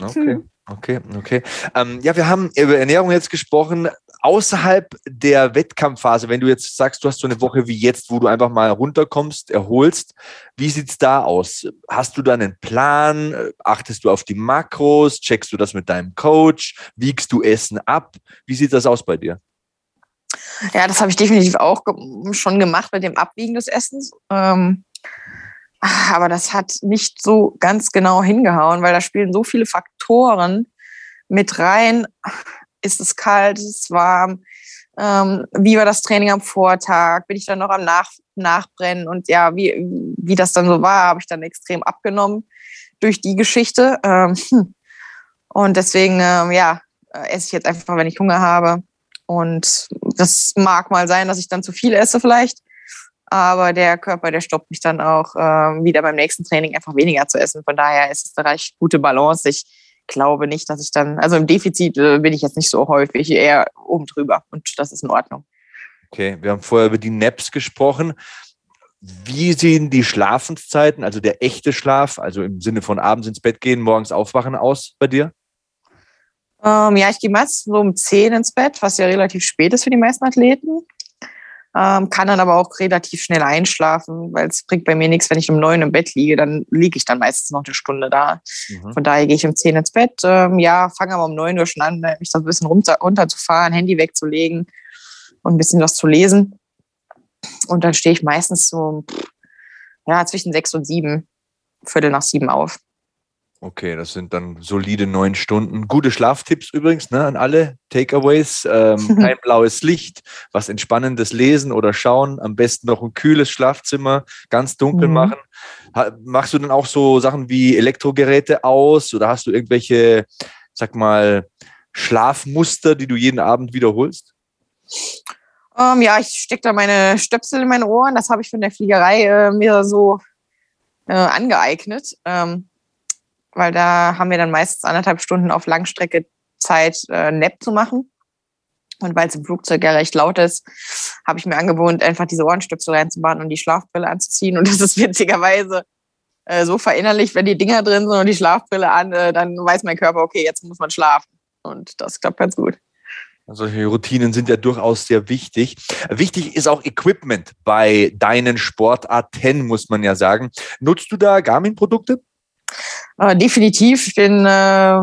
Okay. Okay, okay. Ähm, ja, wir haben über Ernährung jetzt gesprochen. Außerhalb der Wettkampfphase, wenn du jetzt sagst, du hast so eine Woche wie jetzt, wo du einfach mal runterkommst, erholst, wie sieht es da aus? Hast du da einen Plan? Achtest du auf die Makros? Checkst du das mit deinem Coach? Wiegst du Essen ab? Wie sieht das aus bei dir? Ja, das habe ich definitiv auch schon gemacht mit dem Abwiegen des Essens. Ähm, aber das hat nicht so ganz genau hingehauen, weil da spielen so viele Faktoren mit rein. Ist es kalt, ist es warm? Ähm, wie war das Training am Vortag? Bin ich dann noch am Nach Nachbrennen? Und ja, wie, wie das dann so war, habe ich dann extrem abgenommen durch die Geschichte. Ähm, hm. und deswegen, ähm, ja, esse ich jetzt einfach, wenn ich Hunger habe. Und das mag mal sein, dass ich dann zu viel esse vielleicht. Aber der Körper, der stoppt mich dann auch äh, wieder beim nächsten Training einfach weniger zu essen. Von daher ist es eine recht gute Balance. Ich glaube nicht, dass ich dann, also im Defizit äh, bin ich jetzt nicht so häufig, eher oben drüber und das ist in Ordnung. Okay, wir haben vorher über die Naps gesprochen. Wie sehen die Schlafenszeiten, also der echte Schlaf, also im Sinne von abends ins Bett gehen, morgens aufwachen aus bei dir? Ähm, ja, ich gehe meistens so um 10 ins Bett, was ja relativ spät ist für die meisten Athleten ähm, kann dann aber auch relativ schnell einschlafen, weil es bringt bei mir nichts, wenn ich um neun im Bett liege, dann liege ich dann meistens noch eine Stunde da. Mhm. Von daher gehe ich um zehn ins Bett. Ähm, ja, fange aber um neun Uhr schon an, mich so ein bisschen runter, runterzufahren, Handy wegzulegen und ein bisschen was zu lesen. Und dann stehe ich meistens so ja, zwischen sechs und sieben, Viertel nach sieben auf. Okay, das sind dann solide neun Stunden. Gute Schlaftipps übrigens ne, an alle Takeaways. Ähm, kein blaues Licht, was entspannendes lesen oder schauen. Am besten noch ein kühles Schlafzimmer, ganz dunkel mhm. machen. Ha, machst du dann auch so Sachen wie Elektrogeräte aus oder hast du irgendwelche, sag mal, Schlafmuster, die du jeden Abend wiederholst? Um, ähm, ja, ich stecke da meine Stöpsel in meine Ohren. Das habe ich von der Fliegerei äh, mir so äh, angeeignet. Ähm, weil da haben wir dann meistens anderthalb Stunden auf Langstrecke Zeit, äh, Nap zu machen. Und weil es im Flugzeug ja recht laut ist, habe ich mir angewohnt, einfach diese Ohrenstöpsel reinzubauen und die Schlafbrille anzuziehen. Und das ist witzigerweise äh, so verinnerlicht, wenn die Dinger drin sind und die Schlafbrille an, äh, dann weiß mein Körper, okay, jetzt muss man schlafen. Und das klappt ganz gut. Solche Routinen sind ja durchaus sehr wichtig. Wichtig ist auch Equipment bei deinen Sportarten, muss man ja sagen. Nutzt du da Garmin-Produkte? Äh, definitiv. Ich bin, äh,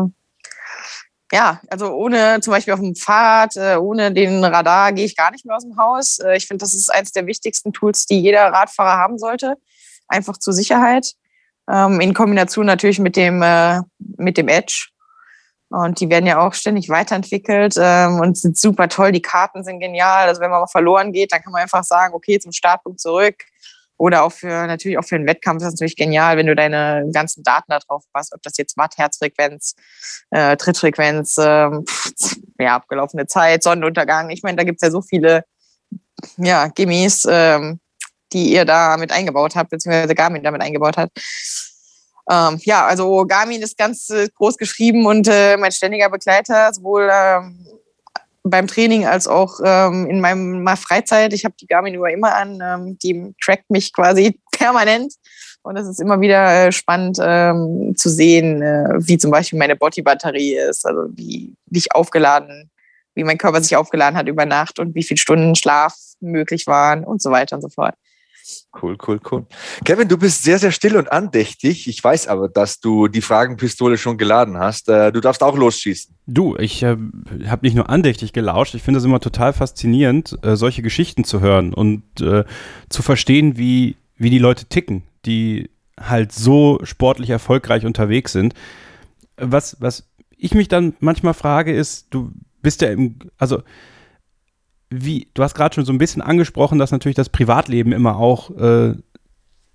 ja, also ohne zum Beispiel auf dem Fahrrad, äh, ohne den Radar gehe ich gar nicht mehr aus dem Haus. Äh, ich finde, das ist eines der wichtigsten Tools, die jeder Radfahrer haben sollte. Einfach zur Sicherheit. Ähm, in Kombination natürlich mit dem, äh, mit dem Edge. Und die werden ja auch ständig weiterentwickelt ähm, und sind super toll. Die Karten sind genial. Also wenn man mal verloren geht, dann kann man einfach sagen, okay, zum Startpunkt zurück. Oder auch für natürlich auch für einen Wettkampf ist das natürlich genial, wenn du deine ganzen Daten da drauf hast, ob das jetzt Watt, Herzfrequenz, äh, Trittfrequenz, äh, ja, abgelaufene Zeit, Sonnenuntergang. Ich meine, da gibt es ja so viele ja, Gimmies, ähm, die ihr da mit eingebaut habt, beziehungsweise Garmin damit eingebaut hat. Ähm, ja, also Garmin ist ganz äh, groß geschrieben und äh, mein ständiger Begleiter, sowohl ähm, beim Training als auch ähm, in meiner Freizeit. Ich habe die Garmin über immer an, ähm, die trackt mich quasi permanent. Und es ist immer wieder äh, spannend ähm, zu sehen, äh, wie zum Beispiel meine Body-Batterie ist, also wie, wie ich aufgeladen wie mein Körper sich aufgeladen hat über Nacht und wie viele Stunden Schlaf möglich waren und so weiter und so fort. Cool, cool, cool. Kevin, du bist sehr, sehr still und andächtig. Ich weiß aber, dass du die Fragenpistole schon geladen hast. Äh, du darfst auch losschießen. Du, ich äh, habe nicht nur andächtig gelauscht, ich finde es immer total faszinierend, äh, solche Geschichten zu hören und äh, zu verstehen, wie, wie die Leute ticken, die halt so sportlich erfolgreich unterwegs sind. Was, was ich mich dann manchmal frage, ist, du bist ja im, also wie, du hast gerade schon so ein bisschen angesprochen, dass natürlich das Privatleben immer auch äh,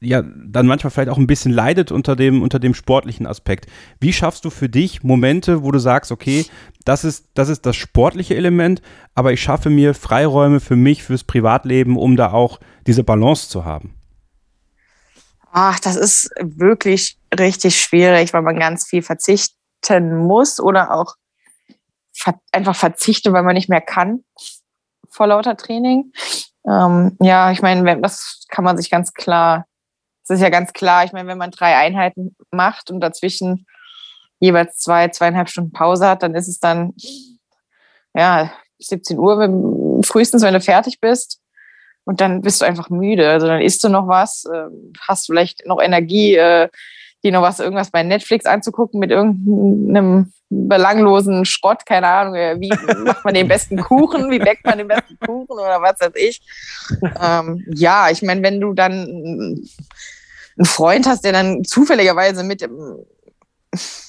ja, dann manchmal vielleicht auch ein bisschen leidet unter dem, unter dem sportlichen Aspekt. Wie schaffst du für dich Momente, wo du sagst, okay, das ist, das ist das sportliche Element, aber ich schaffe mir Freiräume für mich, fürs Privatleben, um da auch diese Balance zu haben? Ach, das ist wirklich richtig schwierig, weil man ganz viel verzichten muss oder auch einfach verzichte, weil man nicht mehr kann vor lauter Training. Ähm, ja, ich meine, das kann man sich ganz klar, das ist ja ganz klar, ich meine, wenn man drei Einheiten macht und dazwischen jeweils zwei, zweieinhalb Stunden Pause hat, dann ist es dann, ja, 17 Uhr frühestens, wenn du fertig bist. Und dann bist du einfach müde. Also dann isst du noch was, äh, hast vielleicht noch Energie, äh, die noch was, irgendwas bei Netflix anzugucken mit irgendeinem belanglosen Schrott, keine Ahnung, wie macht man den besten Kuchen, wie backt man den besten Kuchen oder was weiß ich. Ähm, ja, ich meine, wenn du dann einen Freund hast, der dann zufälligerweise mit,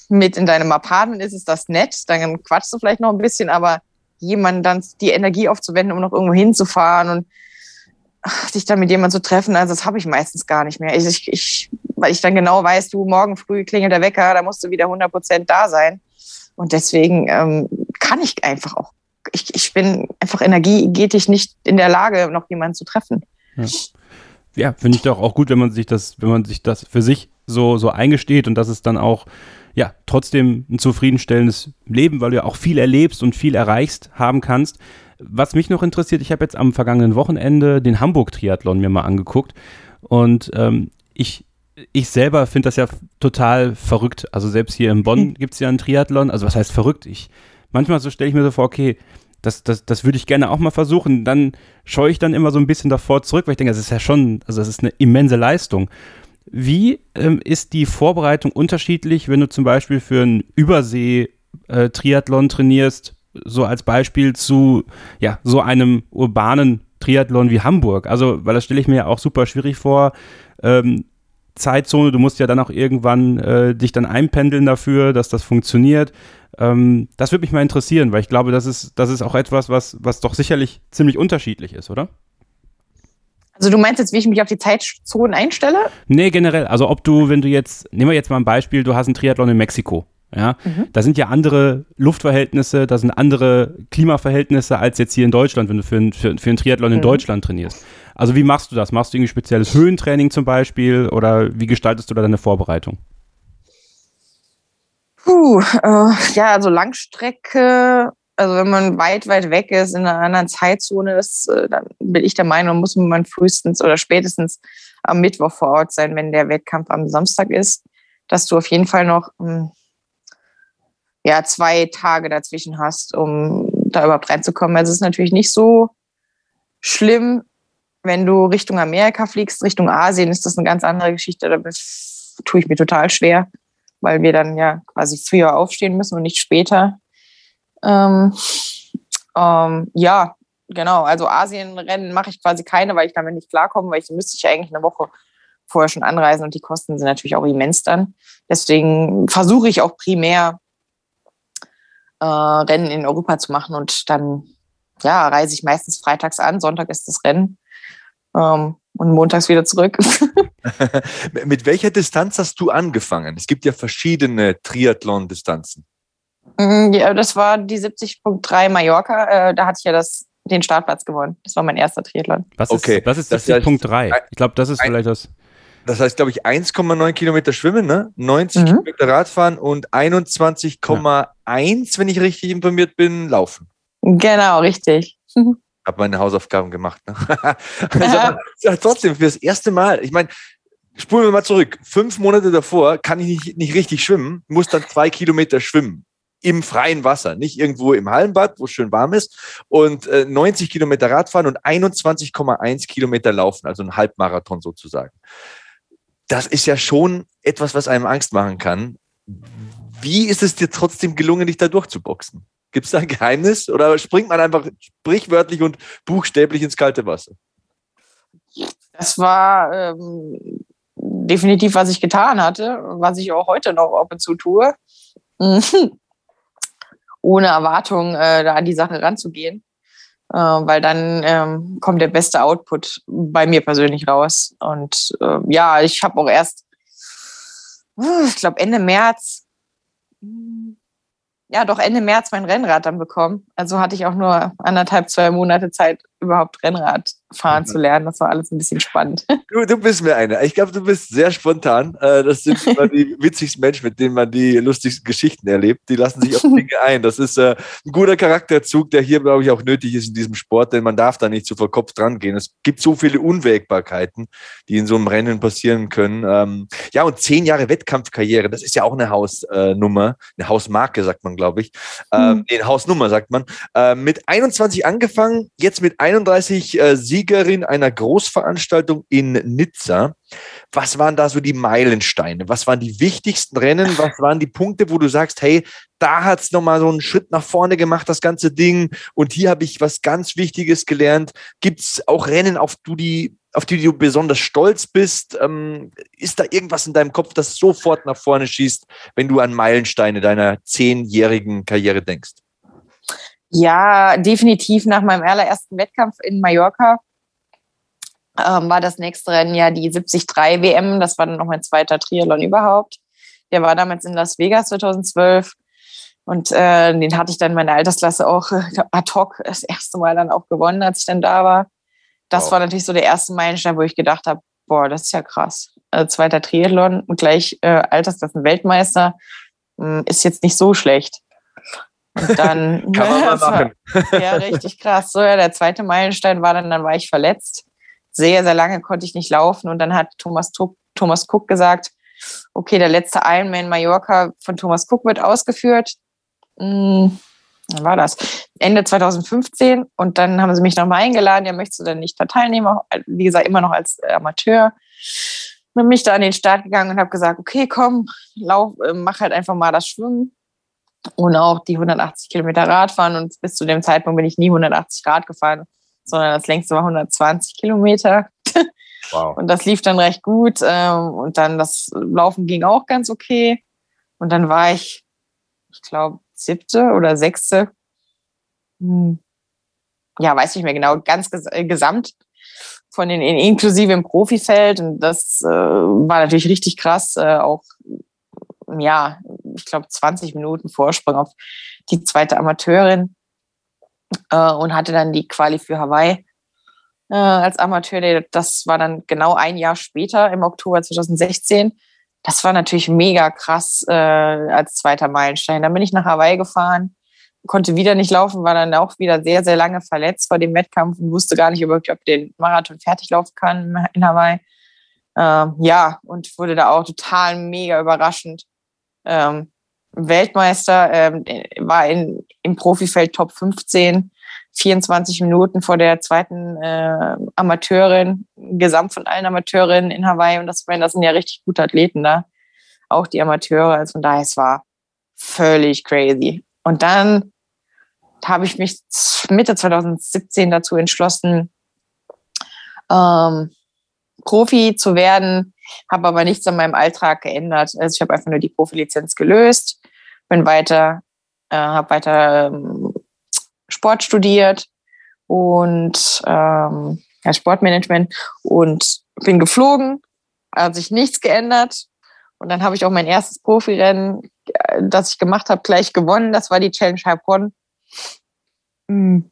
mit in deinem Apartment ist, ist das nett, dann quatschst du vielleicht noch ein bisschen, aber jemanden dann die Energie aufzuwenden, um noch irgendwo hinzufahren und sich dann mit jemandem zu treffen, also das habe ich meistens gar nicht mehr. Ich, ich, weil ich dann genau weiß, du, morgen früh klingelt der Wecker, da musst du wieder 100 Prozent da sein. Und deswegen ähm, kann ich einfach auch, ich, ich bin einfach energetisch nicht in der Lage, noch jemanden zu treffen. Ja, ja finde ich doch auch gut, wenn man sich das, wenn man sich das für sich so, so eingesteht und dass es dann auch ja, trotzdem ein zufriedenstellendes Leben, weil du ja auch viel erlebst und viel erreichst haben kannst. Was mich noch interessiert, ich habe jetzt am vergangenen Wochenende den Hamburg-Triathlon mir mal angeguckt und ähm, ich, ich selber finde das ja total verrückt. Also selbst hier in Bonn hm. gibt es ja einen Triathlon. Also was heißt verrückt? Ich, manchmal so stelle ich mir so vor, okay, das, das, das würde ich gerne auch mal versuchen. Dann scheue ich dann immer so ein bisschen davor zurück, weil ich denke, das ist ja schon, also das ist eine immense Leistung. Wie ähm, ist die Vorbereitung unterschiedlich, wenn du zum Beispiel für einen Übersee-Triathlon äh, trainierst so als Beispiel zu ja, so einem urbanen Triathlon wie Hamburg. Also, weil das stelle ich mir ja auch super schwierig vor. Ähm, Zeitzone, du musst ja dann auch irgendwann äh, dich dann einpendeln dafür, dass das funktioniert. Ähm, das würde mich mal interessieren, weil ich glaube, das ist, das ist auch etwas, was, was doch sicherlich ziemlich unterschiedlich ist, oder? Also du meinst jetzt, wie ich mich auf die Zeitzonen einstelle? Nee, generell. Also ob du, wenn du jetzt, nehmen wir jetzt mal ein Beispiel, du hast einen Triathlon in Mexiko. Ja, mhm. da sind ja andere Luftverhältnisse, da sind andere Klimaverhältnisse als jetzt hier in Deutschland, wenn du für, ein, für, für einen Triathlon mhm. in Deutschland trainierst. Also wie machst du das? Machst du irgendwie spezielles Höhentraining zum Beispiel oder wie gestaltest du da deine Vorbereitung? Puh, äh, ja, also Langstrecke, also wenn man weit, weit weg ist, in einer anderen Zeitzone ist, äh, dann bin ich der Meinung, muss man frühestens oder spätestens am Mittwoch vor Ort sein, wenn der Wettkampf am Samstag ist, dass du auf jeden Fall noch hm, ja, zwei Tage dazwischen hast, um da überhaupt reinzukommen. Also es ist natürlich nicht so schlimm, wenn du Richtung Amerika fliegst, Richtung Asien ist das eine ganz andere Geschichte. Da tue ich mir total schwer, weil wir dann ja quasi früher aufstehen müssen und nicht später. Ähm, ähm, ja, genau. Also Asienrennen mache ich quasi keine, weil ich damit nicht klarkomme, weil ich müsste ich eigentlich eine Woche vorher schon anreisen und die Kosten sind natürlich auch immens dann. Deswegen versuche ich auch primär äh, Rennen in Europa zu machen. Und dann ja, reise ich meistens freitags an, Sonntag ist das Rennen ähm, und montags wieder zurück. Mit welcher Distanz hast du angefangen? Es gibt ja verschiedene Triathlon-Distanzen. Mm, ja, das war die 70.3 Mallorca. Äh, da hatte ich ja das, den Startplatz gewonnen. Das war mein erster Triathlon. Was ist, okay. was ist 70.3? Ich glaube, das ist vielleicht das. Das heißt, glaube ich, 1,9 Kilometer schwimmen, ne? 90 mhm. Kilometer Radfahren und 21,1, wenn ich richtig informiert bin, laufen. Genau, richtig. Habe meine Hausaufgaben gemacht. Ne? also, ja, trotzdem, für das erste Mal, ich meine, spulen wir mal zurück. Fünf Monate davor kann ich nicht, nicht richtig schwimmen, muss dann zwei Kilometer schwimmen. im freien Wasser, nicht irgendwo im Hallenbad, wo es schön warm ist, und äh, 90 Kilometer Radfahren und 21,1 Kilometer laufen, also ein Halbmarathon sozusagen. Das ist ja schon etwas, was einem Angst machen kann. Wie ist es dir trotzdem gelungen, dich da durchzuboxen? Gibt es da ein Geheimnis oder springt man einfach sprichwörtlich und buchstäblich ins kalte Wasser? Das war ähm, definitiv, was ich getan hatte, was ich auch heute noch ab und zu tue. Ohne Erwartung, äh, da an die Sache ranzugehen. Äh, weil dann ähm, kommt der beste Output bei mir persönlich raus. Und äh, ja, ich habe auch erst, ich glaube, Ende März ja, doch Ende März mein Rennrad dann bekommen. Also hatte ich auch nur anderthalb, zwei Monate Zeit, überhaupt Rennrad fahren mhm. zu lernen. Das war alles ein bisschen spannend. Du, du bist mir einer. Ich glaube, du bist sehr spontan. Äh, das sind immer die witzigsten Menschen, mit denen man die lustigsten Geschichten erlebt. Die lassen sich auf Dinge ein. Das ist äh, ein guter Charakterzug, der hier, glaube ich, auch nötig ist in diesem Sport, denn man darf da nicht so vor Kopf dran gehen. Es gibt so viele Unwägbarkeiten, die in so einem Rennen passieren können. Ähm, ja, und zehn Jahre Wettkampfkarriere, das ist ja auch eine Hausnummer, eine Hausmarke, sagt man, glaube ich. Ähm, nee, eine Hausnummer, sagt man. Mit 21 angefangen, jetzt mit 31 Siegerin einer Großveranstaltung in Nizza. Was waren da so die Meilensteine? Was waren die wichtigsten Rennen? Was waren die Punkte, wo du sagst, hey, da hat es nochmal so einen Schritt nach vorne gemacht, das ganze Ding. Und hier habe ich was ganz Wichtiges gelernt. Gibt es auch Rennen, auf, du die, auf die du besonders stolz bist? Ähm, ist da irgendwas in deinem Kopf, das sofort nach vorne schießt, wenn du an Meilensteine deiner zehnjährigen Karriere denkst? Ja, definitiv nach meinem allerersten Wettkampf in Mallorca ähm, war das nächste Rennen ja die 73 WM. Das war dann noch mein zweiter Triathlon überhaupt. Der war damals in Las Vegas 2012. Und äh, den hatte ich dann in meiner Altersklasse auch äh, ad hoc das erste Mal dann auch gewonnen, als ich dann da war. Das wow. war natürlich so der erste Meilenstein, wo ich gedacht habe, boah, das ist ja krass. Also zweiter Triathlon und gleich äh, Altersklassen Weltmeister hm, ist jetzt nicht so schlecht. Und dann Kann man mal machen. ja, richtig krass. So, ja, der zweite Meilenstein war dann, dann war ich verletzt. Sehr, sehr lange konnte ich nicht laufen. Und dann hat Thomas, Thomas Cook gesagt, okay, der letzte Ironman Mallorca von Thomas Cook wird ausgeführt. Hm, wann war das? Ende 2015. Und dann haben sie mich nochmal eingeladen. Ja, möchtest du denn nicht da teilnehmen? Wie gesagt, immer noch als Amateur. Bin mich da an den Start gegangen und habe gesagt, okay, komm, lauf, äh, mach halt einfach mal das Schwimmen und auch die 180 Kilometer Radfahren. Und bis zu dem Zeitpunkt bin ich nie 180 Rad gefahren, sondern das längste war 120 Kilometer. Wow. Und das lief dann recht gut. Ähm, und dann das Laufen ging auch ganz okay. Und dann war ich, ich glaube, siebte oder sechste. Hm. Ja, weiß nicht mehr genau, ganz äh, gesamt von den inklusive im Profifeld. Und das äh, war natürlich richtig krass, äh, auch ja, ich glaube, 20 Minuten Vorsprung auf die zweite Amateurin äh, und hatte dann die Quali für Hawaii äh, als Amateur. Das war dann genau ein Jahr später, im Oktober 2016. Das war natürlich mega krass äh, als zweiter Meilenstein. Dann bin ich nach Hawaii gefahren, konnte wieder nicht laufen, war dann auch wieder sehr, sehr lange verletzt vor dem Wettkampf und wusste gar nicht, ob ich den Marathon fertig laufen kann in Hawaii. Ähm, ja, und wurde da auch total mega überraschend ähm, Weltmeister, ähm, war in, im Profifeld Top 15, 24 Minuten vor der zweiten äh, Amateurin, gesamt von allen Amateurinnen in Hawaii. Und das, das sind ja richtig gute Athleten da, auch die Amateure. Also von daher, es war völlig crazy. Und dann habe ich mich Mitte 2017 dazu entschlossen, ähm, Profi zu werden habe aber nichts an meinem Alltag geändert. Also ich habe einfach nur die Profilizenz gelöst, bin weiter, äh, habe weiter ähm, Sport studiert und ähm, ja, Sportmanagement und bin geflogen, hat sich nichts geändert. Und dann habe ich auch mein erstes Profirennen, äh, das ich gemacht habe, gleich gewonnen. Das war die Challenge Heilbronn. Hm.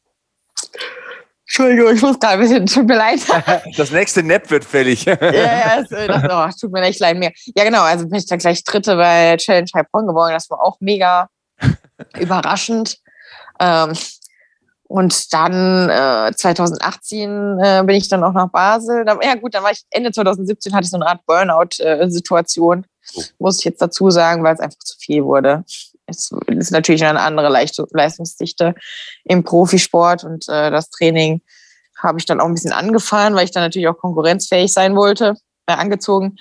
Entschuldigung, ich muss gerade ein bisschen, tut mir leid. Das nächste Nap wird fällig. ja, ja, das, das oh, tut mir echt leid mehr. Ja, genau, also bin ich dann gleich Dritte bei Challenge Heilbronn geworden. Das war auch mega überraschend. Ähm, und dann äh, 2018 äh, bin ich dann auch nach Basel. Da, ja gut, dann war ich Ende 2017 hatte ich so eine Art Burnout-Situation, äh, oh. muss ich jetzt dazu sagen, weil es einfach zu viel wurde. Es ist natürlich eine andere Leistungsdichte im Profisport und äh, das Training habe ich dann auch ein bisschen angefahren, weil ich dann natürlich auch konkurrenzfähig sein wollte, äh, angezogen.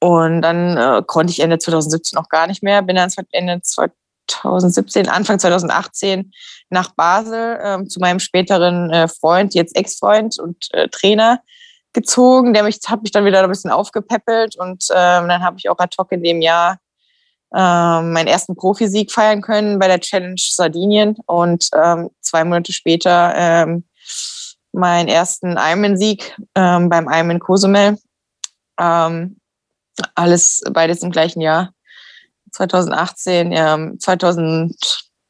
Und dann äh, konnte ich Ende 2017 noch gar nicht mehr, bin dann Ende 2017, Anfang 2018 nach Basel äh, zu meinem späteren äh, Freund, jetzt Ex-Freund und äh, Trainer gezogen. Der mich, hat mich dann wieder ein bisschen aufgepäppelt und ähm, dann habe ich auch ad hoc in dem Jahr ähm, meinen ersten Profisieg feiern können bei der Challenge Sardinien und ähm, zwei Monate später ähm, meinen ersten Ironman-Sieg ähm, beim Ironman Cozumel. Ähm, alles beides im gleichen Jahr. 2018, ja, 2000,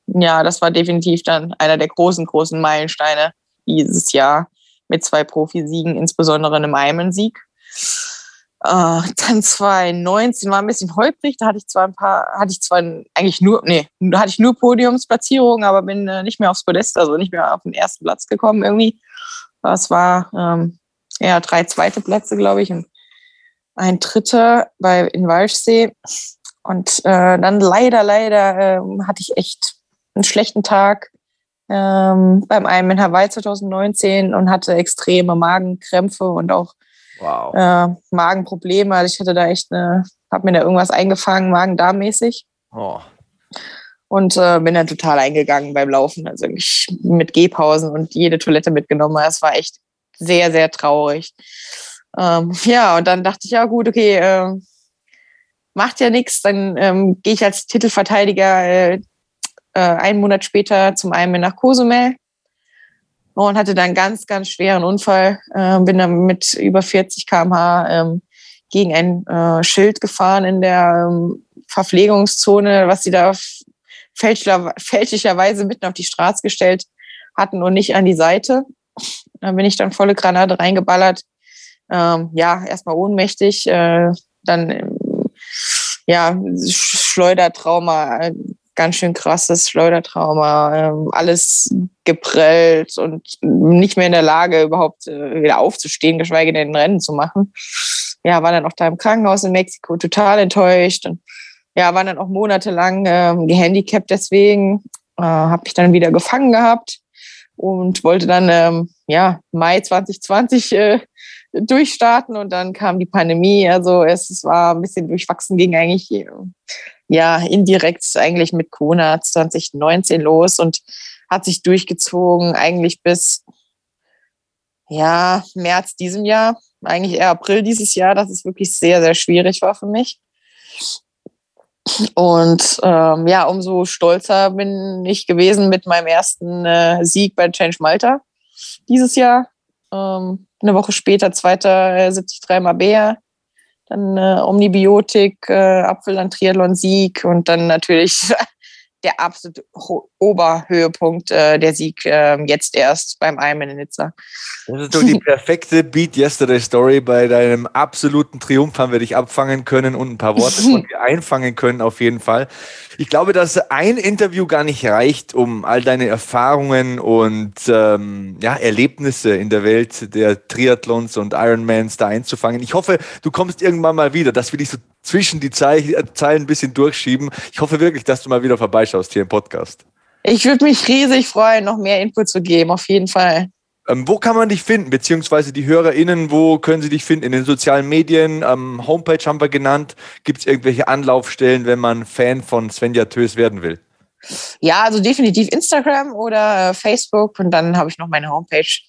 ja, das war definitiv dann einer der großen, großen Meilensteine dieses Jahr mit zwei Profisiegen, insbesondere einem Ironman-Sieg. Uh, dann 2019 war ein bisschen holprig, da hatte ich zwar ein paar, hatte ich zwar eigentlich nur, nee, hatte ich nur Podiumsplatzierungen, aber bin äh, nicht mehr aufs Podest, also nicht mehr auf den ersten Platz gekommen irgendwie. Das war ähm, ja drei zweite Plätze, glaube ich, und ein dritter bei in Walchsee. Und äh, dann leider, leider ähm, hatte ich echt einen schlechten Tag ähm, beim einen in Hawaii 2019 und hatte extreme Magenkrämpfe und auch wow. äh, Magenprobleme. Also ich hatte da echt eine, habe mir da irgendwas eingefangen, Magen-Darm-mäßig. Oh. Und äh, bin dann total eingegangen beim Laufen. Also ich mit Gehpausen und jede Toilette mitgenommen. Es war echt sehr, sehr traurig. Ähm, ja, und dann dachte ich, ja gut, okay, äh, macht ja nichts. Dann ähm, gehe ich als Titelverteidiger äh, äh, einen Monat später zum einen nach Cozumel und hatte dann ganz, ganz schweren Unfall. Äh, bin dann mit über 40 km/h ähm, gegen ein äh, Schild gefahren in der ähm, Verpflegungszone, was sie da fälschlicher, fälschlicherweise mitten auf die Straße gestellt hatten und nicht an die Seite. Da bin ich dann volle Granate reingeballert. Ähm, ja, erstmal ohnmächtig, äh, dann ja, Schleudertrauma, äh, ganz schön krasses Schleudertrauma, ähm, alles geprellt und nicht mehr in der Lage, überhaupt äh, wieder aufzustehen, geschweige denn ein Rennen zu machen. Ja, war dann auch da im Krankenhaus in Mexiko total enttäuscht und ja, war dann auch monatelang ähm, gehandicapt deswegen, äh, habe ich dann wieder gefangen gehabt und wollte dann ähm, ja Mai 2020 äh, durchstarten und dann kam die Pandemie. Also es, es war ein bisschen durchwachsen, ging eigentlich ja indirekt eigentlich mit Corona 2019 los und hat sich durchgezogen eigentlich bis ja März diesem Jahr, eigentlich eher April dieses Jahr, dass es wirklich sehr sehr schwierig war für mich. Und ähm, ja, umso stolzer bin ich gewesen mit meinem ersten äh, Sieg bei Change Malta dieses Jahr. Ähm, eine Woche später zweiter äh, 73 Mabea, dann äh, Omnibiotik, äh, Apfel an Triathlon-Sieg und dann natürlich der absolute Oberhöhepunkt äh, der Sieg äh, jetzt erst beim Ironman in Nizza. Das ist doch die perfekte Beat Yesterday Story. Bei deinem absoluten Triumph haben wir dich abfangen können und ein paar Worte von dir einfangen können, auf jeden Fall. Ich glaube, dass ein Interview gar nicht reicht, um all deine Erfahrungen und ähm, ja, Erlebnisse in der Welt der Triathlons und Ironmans da einzufangen. Ich hoffe, du kommst irgendwann mal wieder, dass wir dich so zwischen die Zeilen ein bisschen durchschieben. Ich hoffe wirklich, dass du mal wieder vorbeischaust hier im Podcast. Ich würde mich riesig freuen, noch mehr Input zu geben, auf jeden Fall. Ähm, wo kann man dich finden, beziehungsweise die HörerInnen, wo können sie dich finden? In den sozialen Medien, ähm, Homepage haben wir genannt. Gibt es irgendwelche Anlaufstellen, wenn man Fan von Svenja Tös werden will? Ja, also definitiv Instagram oder äh, Facebook und dann habe ich noch meine Homepage.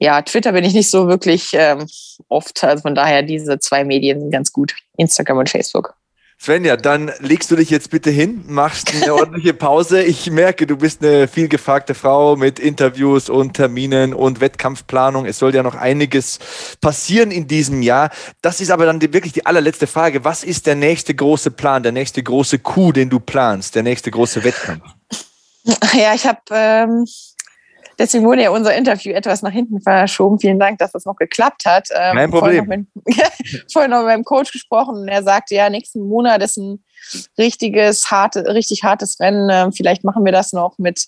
Ja, Twitter bin ich nicht so wirklich ähm, oft, also von daher diese zwei Medien sind ganz gut, Instagram und Facebook. Svenja, dann legst du dich jetzt bitte hin, machst eine ordentliche Pause. Ich merke, du bist eine vielgefragte Frau mit Interviews und Terminen und Wettkampfplanung. Es soll ja noch einiges passieren in diesem Jahr. Das ist aber dann die, wirklich die allerletzte Frage. Was ist der nächste große Plan, der nächste große Coup, den du planst, der nächste große Wettkampf? Ja, ich habe ähm, Deswegen wurde ja unser Interview etwas nach hinten verschoben. Vielen Dank, dass das noch geklappt hat. Ähm, Kein Problem. Vorhin noch, mit, vorhin noch mit meinem Coach gesprochen und er sagte, ja, nächsten Monat ist ein richtiges, harte, richtig hartes Rennen. Ähm, vielleicht machen wir das noch mit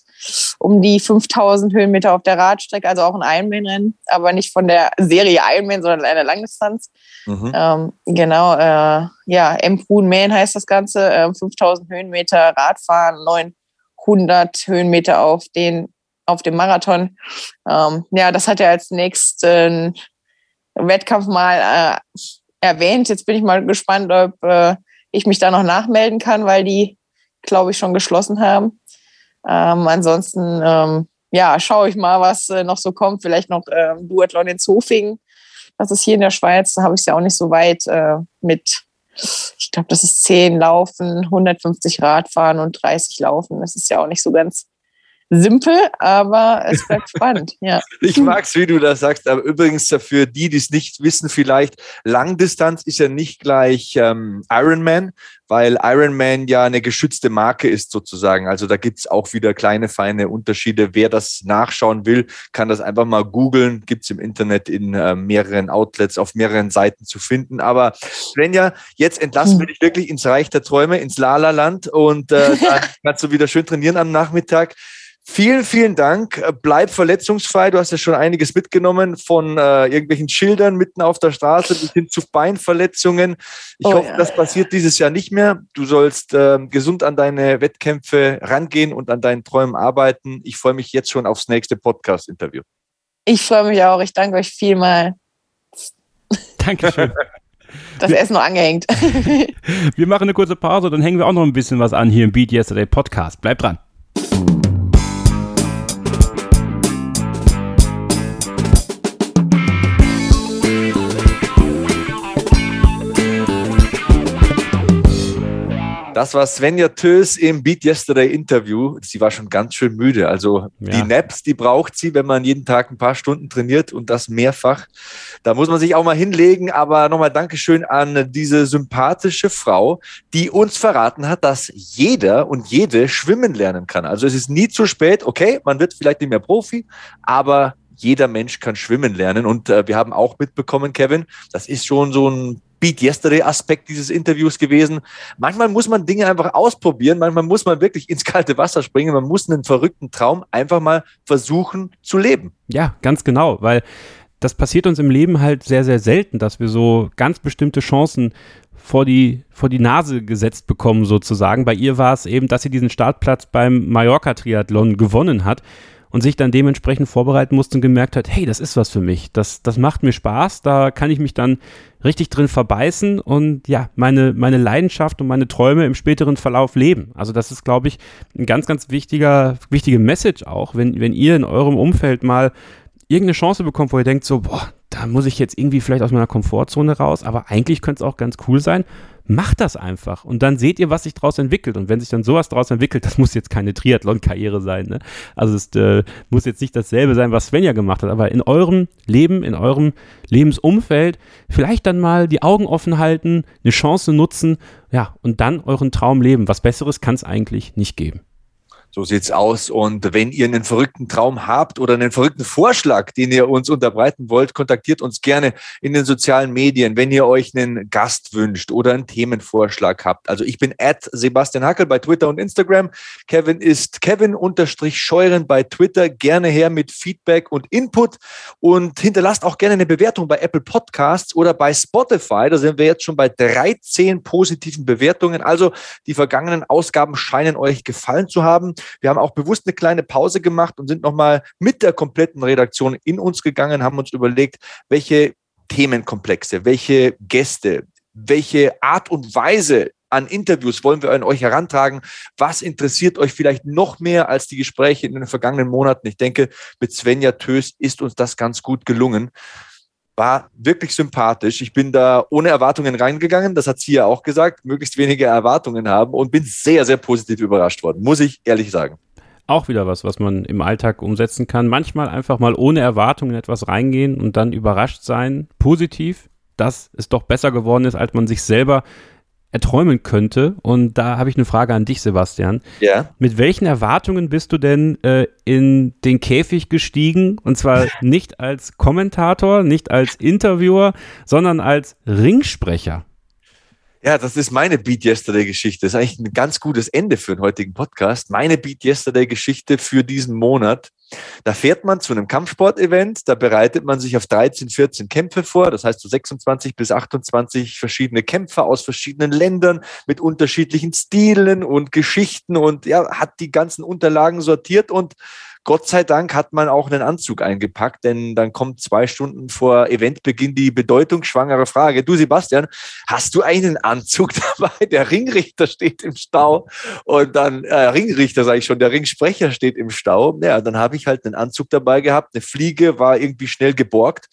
um die 5000 Höhenmeter auf der Radstrecke, also auch ein Ironman-Rennen, aber nicht von der Serie Ironman, sondern einer Langdistanz. Mhm. Ähm, genau, äh, ja, Embrun Main heißt das Ganze, äh, 5000 Höhenmeter Radfahren, 900 Höhenmeter auf den auf dem Marathon. Ähm, ja, das hat er als nächsten Wettkampf mal äh, erwähnt. Jetzt bin ich mal gespannt, ob äh, ich mich da noch nachmelden kann, weil die, glaube ich, schon geschlossen haben. Ähm, ansonsten, ähm, ja, schaue ich mal, was äh, noch so kommt. Vielleicht noch ähm, Duathlon in Zofingen. Das ist hier in der Schweiz. Da habe ich es ja auch nicht so weit äh, mit, ich glaube, das ist 10 Laufen, 150 Radfahren und 30 Laufen. Das ist ja auch nicht so ganz simpel, aber es bleibt spannend. Ja. Ich mag es, wie du das sagst. Aber übrigens für die, die es nicht wissen, vielleicht Langdistanz ist ja nicht gleich ähm, Ironman, weil Ironman ja eine geschützte Marke ist sozusagen. Also da gibt es auch wieder kleine, feine Unterschiede. Wer das nachschauen will, kann das einfach mal googeln. Gibt es im Internet in äh, mehreren Outlets, auf mehreren Seiten zu finden. Aber Svenja, jetzt entlassen wir dich wirklich ins Reich der Träume, ins Lala-Land und äh, dann kannst du wieder schön trainieren am Nachmittag. Vielen, vielen Dank. Bleib verletzungsfrei. Du hast ja schon einiges mitgenommen von äh, irgendwelchen Schildern mitten auf der Straße bis hin zu Beinverletzungen. Ich oh, hoffe, ja. das passiert dieses Jahr nicht mehr. Du sollst äh, gesund an deine Wettkämpfe rangehen und an deinen Träumen arbeiten. Ich freue mich jetzt schon aufs nächste Podcast-Interview. Ich freue mich auch. Ich danke euch vielmal. Dankeschön. Das Essen noch angehängt. wir machen eine kurze Pause, dann hängen wir auch noch ein bisschen was an hier im Beat Yesterday Podcast. Bleibt dran. Das war Svenja Tös im Beat Yesterday Interview. Sie war schon ganz schön müde. Also ja. die Naps, die braucht sie, wenn man jeden Tag ein paar Stunden trainiert und das mehrfach. Da muss man sich auch mal hinlegen. Aber nochmal Dankeschön an diese sympathische Frau, die uns verraten hat, dass jeder und jede schwimmen lernen kann. Also es ist nie zu spät. Okay, man wird vielleicht nicht mehr Profi, aber jeder Mensch kann schwimmen lernen. Und äh, wir haben auch mitbekommen, Kevin, das ist schon so ein Beat Yesterday Aspekt dieses Interviews gewesen. Manchmal muss man Dinge einfach ausprobieren, manchmal muss man wirklich ins kalte Wasser springen, man muss einen verrückten Traum einfach mal versuchen zu leben. Ja, ganz genau, weil das passiert uns im Leben halt sehr, sehr selten, dass wir so ganz bestimmte Chancen vor die, vor die Nase gesetzt bekommen, sozusagen. Bei ihr war es eben, dass sie diesen Startplatz beim Mallorca-Triathlon gewonnen hat und sich dann dementsprechend vorbereiten musste und gemerkt hat, hey, das ist was für mich, das, das macht mir Spaß, da kann ich mich dann richtig drin verbeißen und ja, meine, meine Leidenschaft und meine Träume im späteren Verlauf leben. Also das ist, glaube ich, ein ganz, ganz wichtiger, wichtige Message auch, wenn, wenn ihr in eurem Umfeld mal irgendeine Chance bekommt, wo ihr denkt so, boah, da muss ich jetzt irgendwie vielleicht aus meiner Komfortzone raus, aber eigentlich könnte es auch ganz cool sein macht das einfach und dann seht ihr, was sich daraus entwickelt. Und wenn sich dann sowas daraus entwickelt, das muss jetzt keine Triathlon-Karriere sein. Ne? Also es äh, muss jetzt nicht dasselbe sein, was Svenja gemacht hat, aber in eurem Leben, in eurem Lebensumfeld vielleicht dann mal die Augen offen halten, eine Chance nutzen, ja, und dann euren Traum leben. Was Besseres kann es eigentlich nicht geben. So sieht's aus. Und wenn ihr einen verrückten Traum habt oder einen verrückten Vorschlag, den ihr uns unterbreiten wollt, kontaktiert uns gerne in den sozialen Medien, wenn ihr euch einen Gast wünscht oder einen Themenvorschlag habt. Also ich bin at Sebastian Hackel bei Twitter und Instagram. Kevin ist Kevin-Scheuren bei Twitter. Gerne her mit Feedback und Input und hinterlasst auch gerne eine Bewertung bei Apple Podcasts oder bei Spotify. Da sind wir jetzt schon bei 13 positiven Bewertungen. Also die vergangenen Ausgaben scheinen euch gefallen zu haben. Wir haben auch bewusst eine kleine Pause gemacht und sind nochmal mit der kompletten Redaktion in uns gegangen, haben uns überlegt, welche Themenkomplexe, welche Gäste, welche Art und Weise an Interviews wollen wir an euch herantragen? Was interessiert euch vielleicht noch mehr als die Gespräche in den vergangenen Monaten? Ich denke, mit Svenja Tös ist uns das ganz gut gelungen. War wirklich sympathisch. Ich bin da ohne Erwartungen reingegangen. Das hat sie ja auch gesagt. Möglichst wenige Erwartungen haben und bin sehr, sehr positiv überrascht worden. Muss ich ehrlich sagen. Auch wieder was, was man im Alltag umsetzen kann. Manchmal einfach mal ohne Erwartungen etwas reingehen und dann überrascht sein. Positiv, dass es doch besser geworden ist, als man sich selber erträumen könnte. Und da habe ich eine Frage an dich, Sebastian. Ja. Mit welchen Erwartungen bist du denn äh, in den Käfig gestiegen? Und zwar nicht als Kommentator, nicht als Interviewer, sondern als Ringsprecher. Ja, das ist meine Beat Yesterday Geschichte. Das ist eigentlich ein ganz gutes Ende für den heutigen Podcast. Meine Beat Yesterday Geschichte für diesen Monat. Da fährt man zu einem Kampfsport-Event, da bereitet man sich auf 13, 14 Kämpfe vor, das heißt so 26 bis 28 verschiedene Kämpfer aus verschiedenen Ländern mit unterschiedlichen Stilen und Geschichten und ja, hat die ganzen Unterlagen sortiert und Gott sei Dank hat man auch einen Anzug eingepackt, denn dann kommt zwei Stunden vor Eventbeginn die bedeutungsschwangere Frage. Du, Sebastian, hast du einen Anzug dabei? Der Ringrichter steht im Stau und dann, äh, Ringrichter sage ich schon, der Ringsprecher steht im Stau. Ja, dann habe ich halt einen Anzug dabei gehabt, eine Fliege war irgendwie schnell geborgt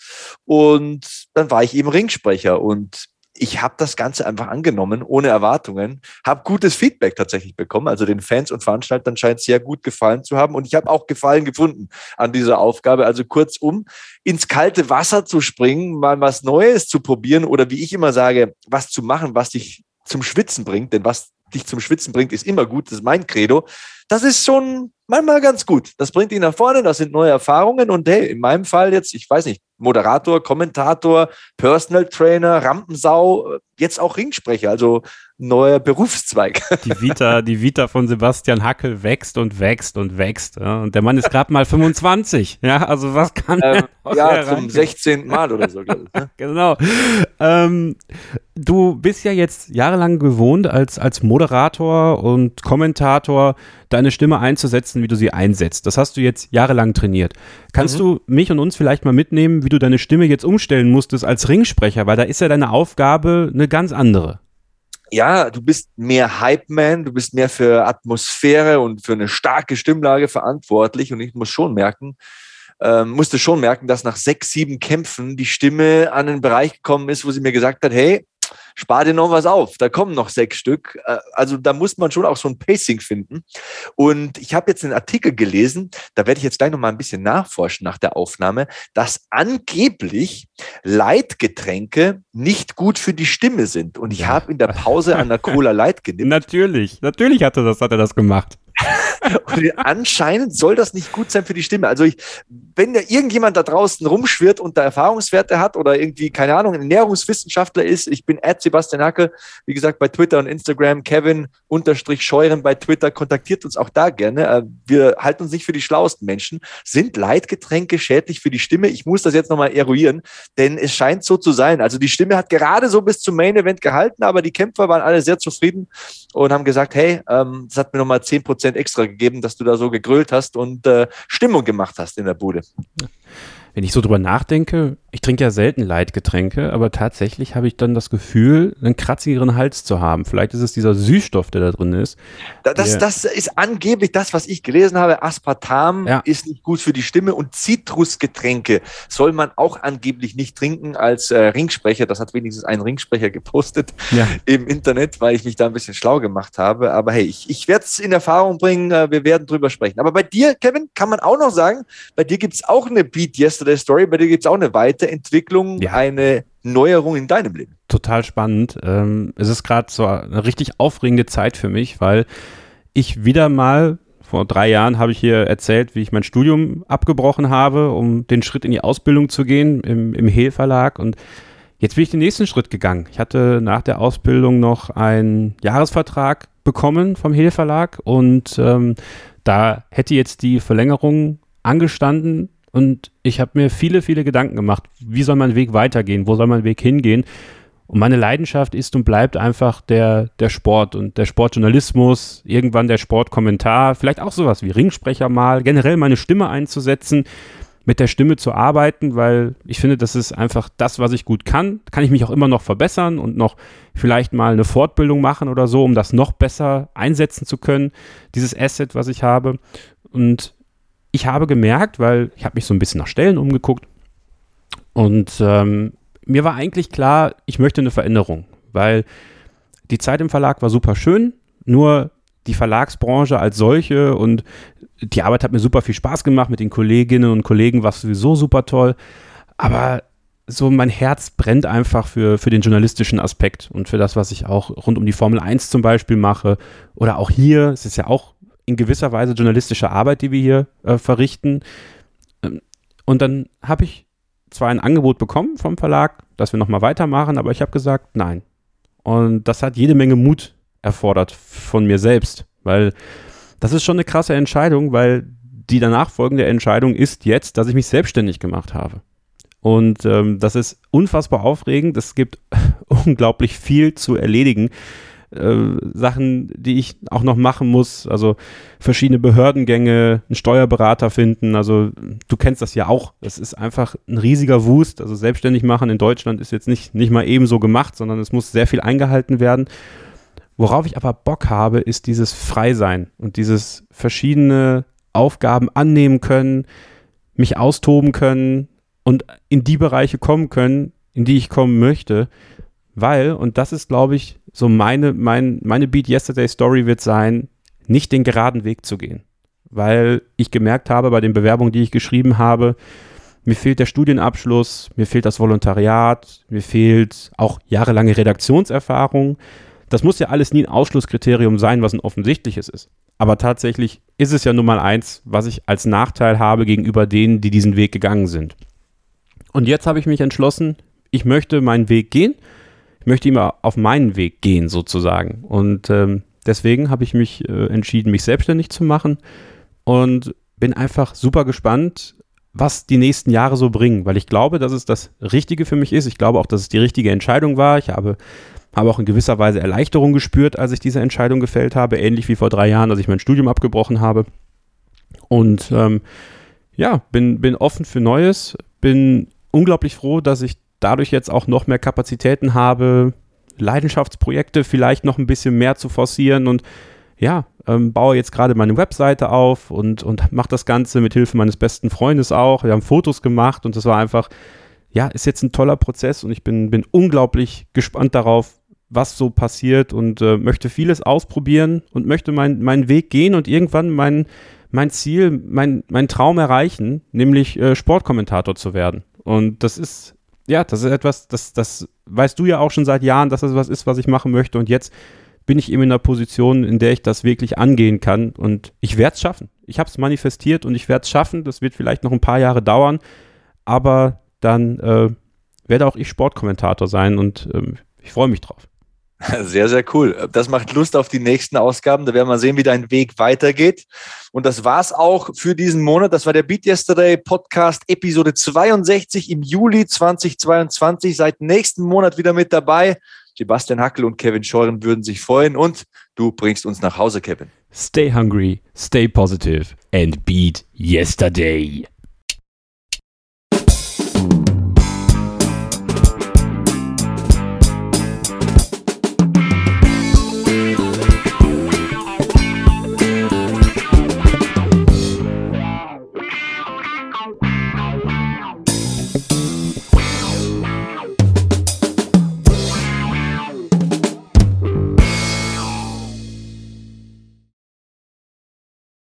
und dann war ich eben Ringsprecher und ich habe das Ganze einfach angenommen, ohne Erwartungen, habe gutes Feedback tatsächlich bekommen. Also den Fans und Veranstaltern scheint sehr gut gefallen zu haben. Und ich habe auch Gefallen gefunden an dieser Aufgabe. Also kurzum, ins kalte Wasser zu springen, mal was Neues zu probieren oder wie ich immer sage, was zu machen, was dich zum Schwitzen bringt. Denn was dich zum Schwitzen bringt, ist immer gut. Das ist mein Credo. Das ist schon manchmal ganz gut. Das bringt ihn nach vorne, das sind neue Erfahrungen. Und hey, in meinem Fall jetzt, ich weiß nicht, Moderator, Kommentator, Personal Trainer, Rampensau, jetzt auch Ringsprecher, also neuer Berufszweig. Die Vita, die Vita von Sebastian Hackel wächst und wächst und wächst. Ja? Und der Mann ist gerade mal 25. Ja, also was kann ähm, Ja, zum 16. Mal oder so, ich. Ne? genau. Ähm, du bist ja jetzt jahrelang gewohnt, als, als Moderator und Kommentator deine Stimme einzusetzen, wie du sie einsetzt. Das hast du jetzt jahrelang trainiert. Kannst mhm. du mich und uns vielleicht mal mitnehmen, wie du deine Stimme jetzt umstellen musstest als Ringsprecher? Weil da ist ja deine Aufgabe eine ganz andere ja, du bist mehr Hype-Man, du bist mehr für Atmosphäre und für eine starke Stimmlage verantwortlich. Und ich muss schon merken, ähm, musste schon merken, dass nach sechs, sieben Kämpfen die Stimme an einen Bereich gekommen ist, wo sie mir gesagt hat, hey, spar dir noch was auf, da kommen noch sechs Stück. Äh, also da muss man schon auch so ein Pacing finden. Und ich habe jetzt einen Artikel gelesen, da werde ich jetzt gleich noch mal ein bisschen nachforschen nach der Aufnahme, dass angeblich Leitgetränke nicht gut für die Stimme sind. Und ich habe in der Pause an der Cola Light genippt. Natürlich, natürlich hat er das, hat er das gemacht. Und anscheinend soll das nicht gut sein für die Stimme. Also ich, wenn da irgendjemand da draußen rumschwirrt und da Erfahrungswerte hat oder irgendwie, keine Ahnung, ein Ernährungswissenschaftler ist, ich bin Ed Sebastian Hacke, wie gesagt, bei Twitter und Instagram, Kevin unterstrich Scheuren bei Twitter, kontaktiert uns auch da gerne. Äh, wir halten uns nicht für die schlauesten Menschen. Sind Leitgetränke schädlich für die Stimme? Ich muss das jetzt nochmal eruieren, denn es scheint so zu sein. Also die Stimme hat gerade so bis zum Main Event gehalten, aber die Kämpfer waren alle sehr zufrieden und haben gesagt, hey, ähm, das hat mir nochmal zehn Prozent extra gegeben, dass du da so gegrölt hast und äh, Stimmung gemacht hast in der Bude. Wenn ich so drüber nachdenke, ich trinke ja selten Leitgetränke, aber tatsächlich habe ich dann das Gefühl, einen kratzigeren Hals zu haben. Vielleicht ist es dieser Süßstoff, der da drin ist. Das, das ist angeblich das, was ich gelesen habe. Aspartam ja. ist nicht gut für die Stimme und Zitrusgetränke soll man auch angeblich nicht trinken als äh, Ringsprecher. Das hat wenigstens ein Ringsprecher gepostet ja. im Internet, weil ich mich da ein bisschen schlau gemacht habe. Aber hey, ich, ich werde es in Erfahrung bringen. Äh, wir werden drüber sprechen. Aber bei dir, Kevin, kann man auch noch sagen, bei dir gibt es auch eine Beat Yesterday Story. Bei dir gibt es auch eine Weiterentwicklung Entwicklung, ja. eine Neuerung in deinem Leben? Total spannend. Ähm, es ist gerade so eine richtig aufregende Zeit für mich, weil ich wieder mal vor drei Jahren habe ich hier erzählt, wie ich mein Studium abgebrochen habe, um den Schritt in die Ausbildung zu gehen im, im Hehl Verlag. Und jetzt bin ich den nächsten Schritt gegangen. Ich hatte nach der Ausbildung noch einen Jahresvertrag bekommen vom Hehl Verlag und ähm, da hätte jetzt die Verlängerung angestanden und ich habe mir viele, viele Gedanken gemacht, wie soll mein Weg weitergehen, wo soll mein Weg hingehen. Und meine Leidenschaft ist und bleibt einfach der, der Sport und der Sportjournalismus, irgendwann der Sportkommentar, vielleicht auch sowas wie Ringsprecher mal, generell meine Stimme einzusetzen, mit der Stimme zu arbeiten, weil ich finde, das ist einfach das, was ich gut kann. Kann ich mich auch immer noch verbessern und noch vielleicht mal eine Fortbildung machen oder so, um das noch besser einsetzen zu können, dieses Asset, was ich habe. Und ich habe gemerkt, weil ich habe mich so ein bisschen nach Stellen umgeguckt und ähm, mir war eigentlich klar, ich möchte eine Veränderung, weil die Zeit im Verlag war super schön, nur die Verlagsbranche als solche und die Arbeit hat mir super viel Spaß gemacht mit den Kolleginnen und Kollegen, war sowieso super toll. Aber so mein Herz brennt einfach für, für den journalistischen Aspekt und für das, was ich auch rund um die Formel 1 zum Beispiel mache. Oder auch hier, es ist ja auch in gewisser Weise journalistische Arbeit, die wir hier äh, verrichten. Ähm, und dann habe ich zwar ein Angebot bekommen vom Verlag, dass wir nochmal weitermachen, aber ich habe gesagt, nein. Und das hat jede Menge Mut erfordert von mir selbst, weil das ist schon eine krasse Entscheidung, weil die danach folgende Entscheidung ist jetzt, dass ich mich selbstständig gemacht habe. Und ähm, das ist unfassbar aufregend. Es gibt unglaublich viel zu erledigen. Äh, Sachen, die ich auch noch machen muss, also verschiedene Behördengänge, einen Steuerberater finden. Also du kennst das ja auch. Es ist einfach ein riesiger Wust. Also selbstständig machen in Deutschland ist jetzt nicht, nicht mal ebenso gemacht, sondern es muss sehr viel eingehalten werden. Worauf ich aber Bock habe, ist dieses Freisein und dieses verschiedene Aufgaben annehmen können, mich austoben können, und in die Bereiche kommen können, in die ich kommen möchte, weil, und das ist, glaube ich, so meine, mein, meine Beat Yesterday Story wird sein, nicht den geraden Weg zu gehen. Weil ich gemerkt habe bei den Bewerbungen, die ich geschrieben habe, mir fehlt der Studienabschluss, mir fehlt das Volontariat, mir fehlt auch jahrelange Redaktionserfahrung. Das muss ja alles nie ein Ausschlusskriterium sein, was ein offensichtliches ist. Aber tatsächlich ist es ja nun mal eins, was ich als Nachteil habe gegenüber denen, die diesen Weg gegangen sind. Und jetzt habe ich mich entschlossen, ich möchte meinen Weg gehen. Möchte immer auf meinen Weg gehen, sozusagen. Und ähm, deswegen habe ich mich äh, entschieden, mich selbstständig zu machen und bin einfach super gespannt, was die nächsten Jahre so bringen, weil ich glaube, dass es das Richtige für mich ist. Ich glaube auch, dass es die richtige Entscheidung war. Ich habe, habe auch in gewisser Weise Erleichterung gespürt, als ich diese Entscheidung gefällt habe, ähnlich wie vor drei Jahren, als ich mein Studium abgebrochen habe. Und ähm, ja, bin, bin offen für Neues, bin unglaublich froh, dass ich dadurch jetzt auch noch mehr Kapazitäten habe, Leidenschaftsprojekte vielleicht noch ein bisschen mehr zu forcieren und ja, ähm, baue jetzt gerade meine Webseite auf und, und mache das Ganze mit Hilfe meines besten Freundes auch. Wir haben Fotos gemacht und das war einfach, ja, ist jetzt ein toller Prozess und ich bin, bin unglaublich gespannt darauf, was so passiert und äh, möchte vieles ausprobieren und möchte mein, meinen Weg gehen und irgendwann mein, mein Ziel, mein, mein Traum erreichen, nämlich äh, Sportkommentator zu werden. Und das ist, ja, das ist etwas, das, das weißt du ja auch schon seit Jahren, dass das was ist, was ich machen möchte. Und jetzt bin ich eben in einer Position, in der ich das wirklich angehen kann. Und ich werde es schaffen. Ich habe es manifestiert und ich werde es schaffen. Das wird vielleicht noch ein paar Jahre dauern. Aber dann äh, werde auch ich Sportkommentator sein und ähm, ich freue mich drauf. Sehr, sehr cool. Das macht Lust auf die nächsten Ausgaben. Da werden wir sehen, wie dein Weg weitergeht. Und das war's auch für diesen Monat. Das war der Beat Yesterday Podcast Episode 62 im Juli 2022. Seit nächsten Monat wieder mit dabei. Sebastian Hackel und Kevin Scheuren würden sich freuen. Und du bringst uns nach Hause, Kevin. Stay hungry, stay positive and beat yesterday.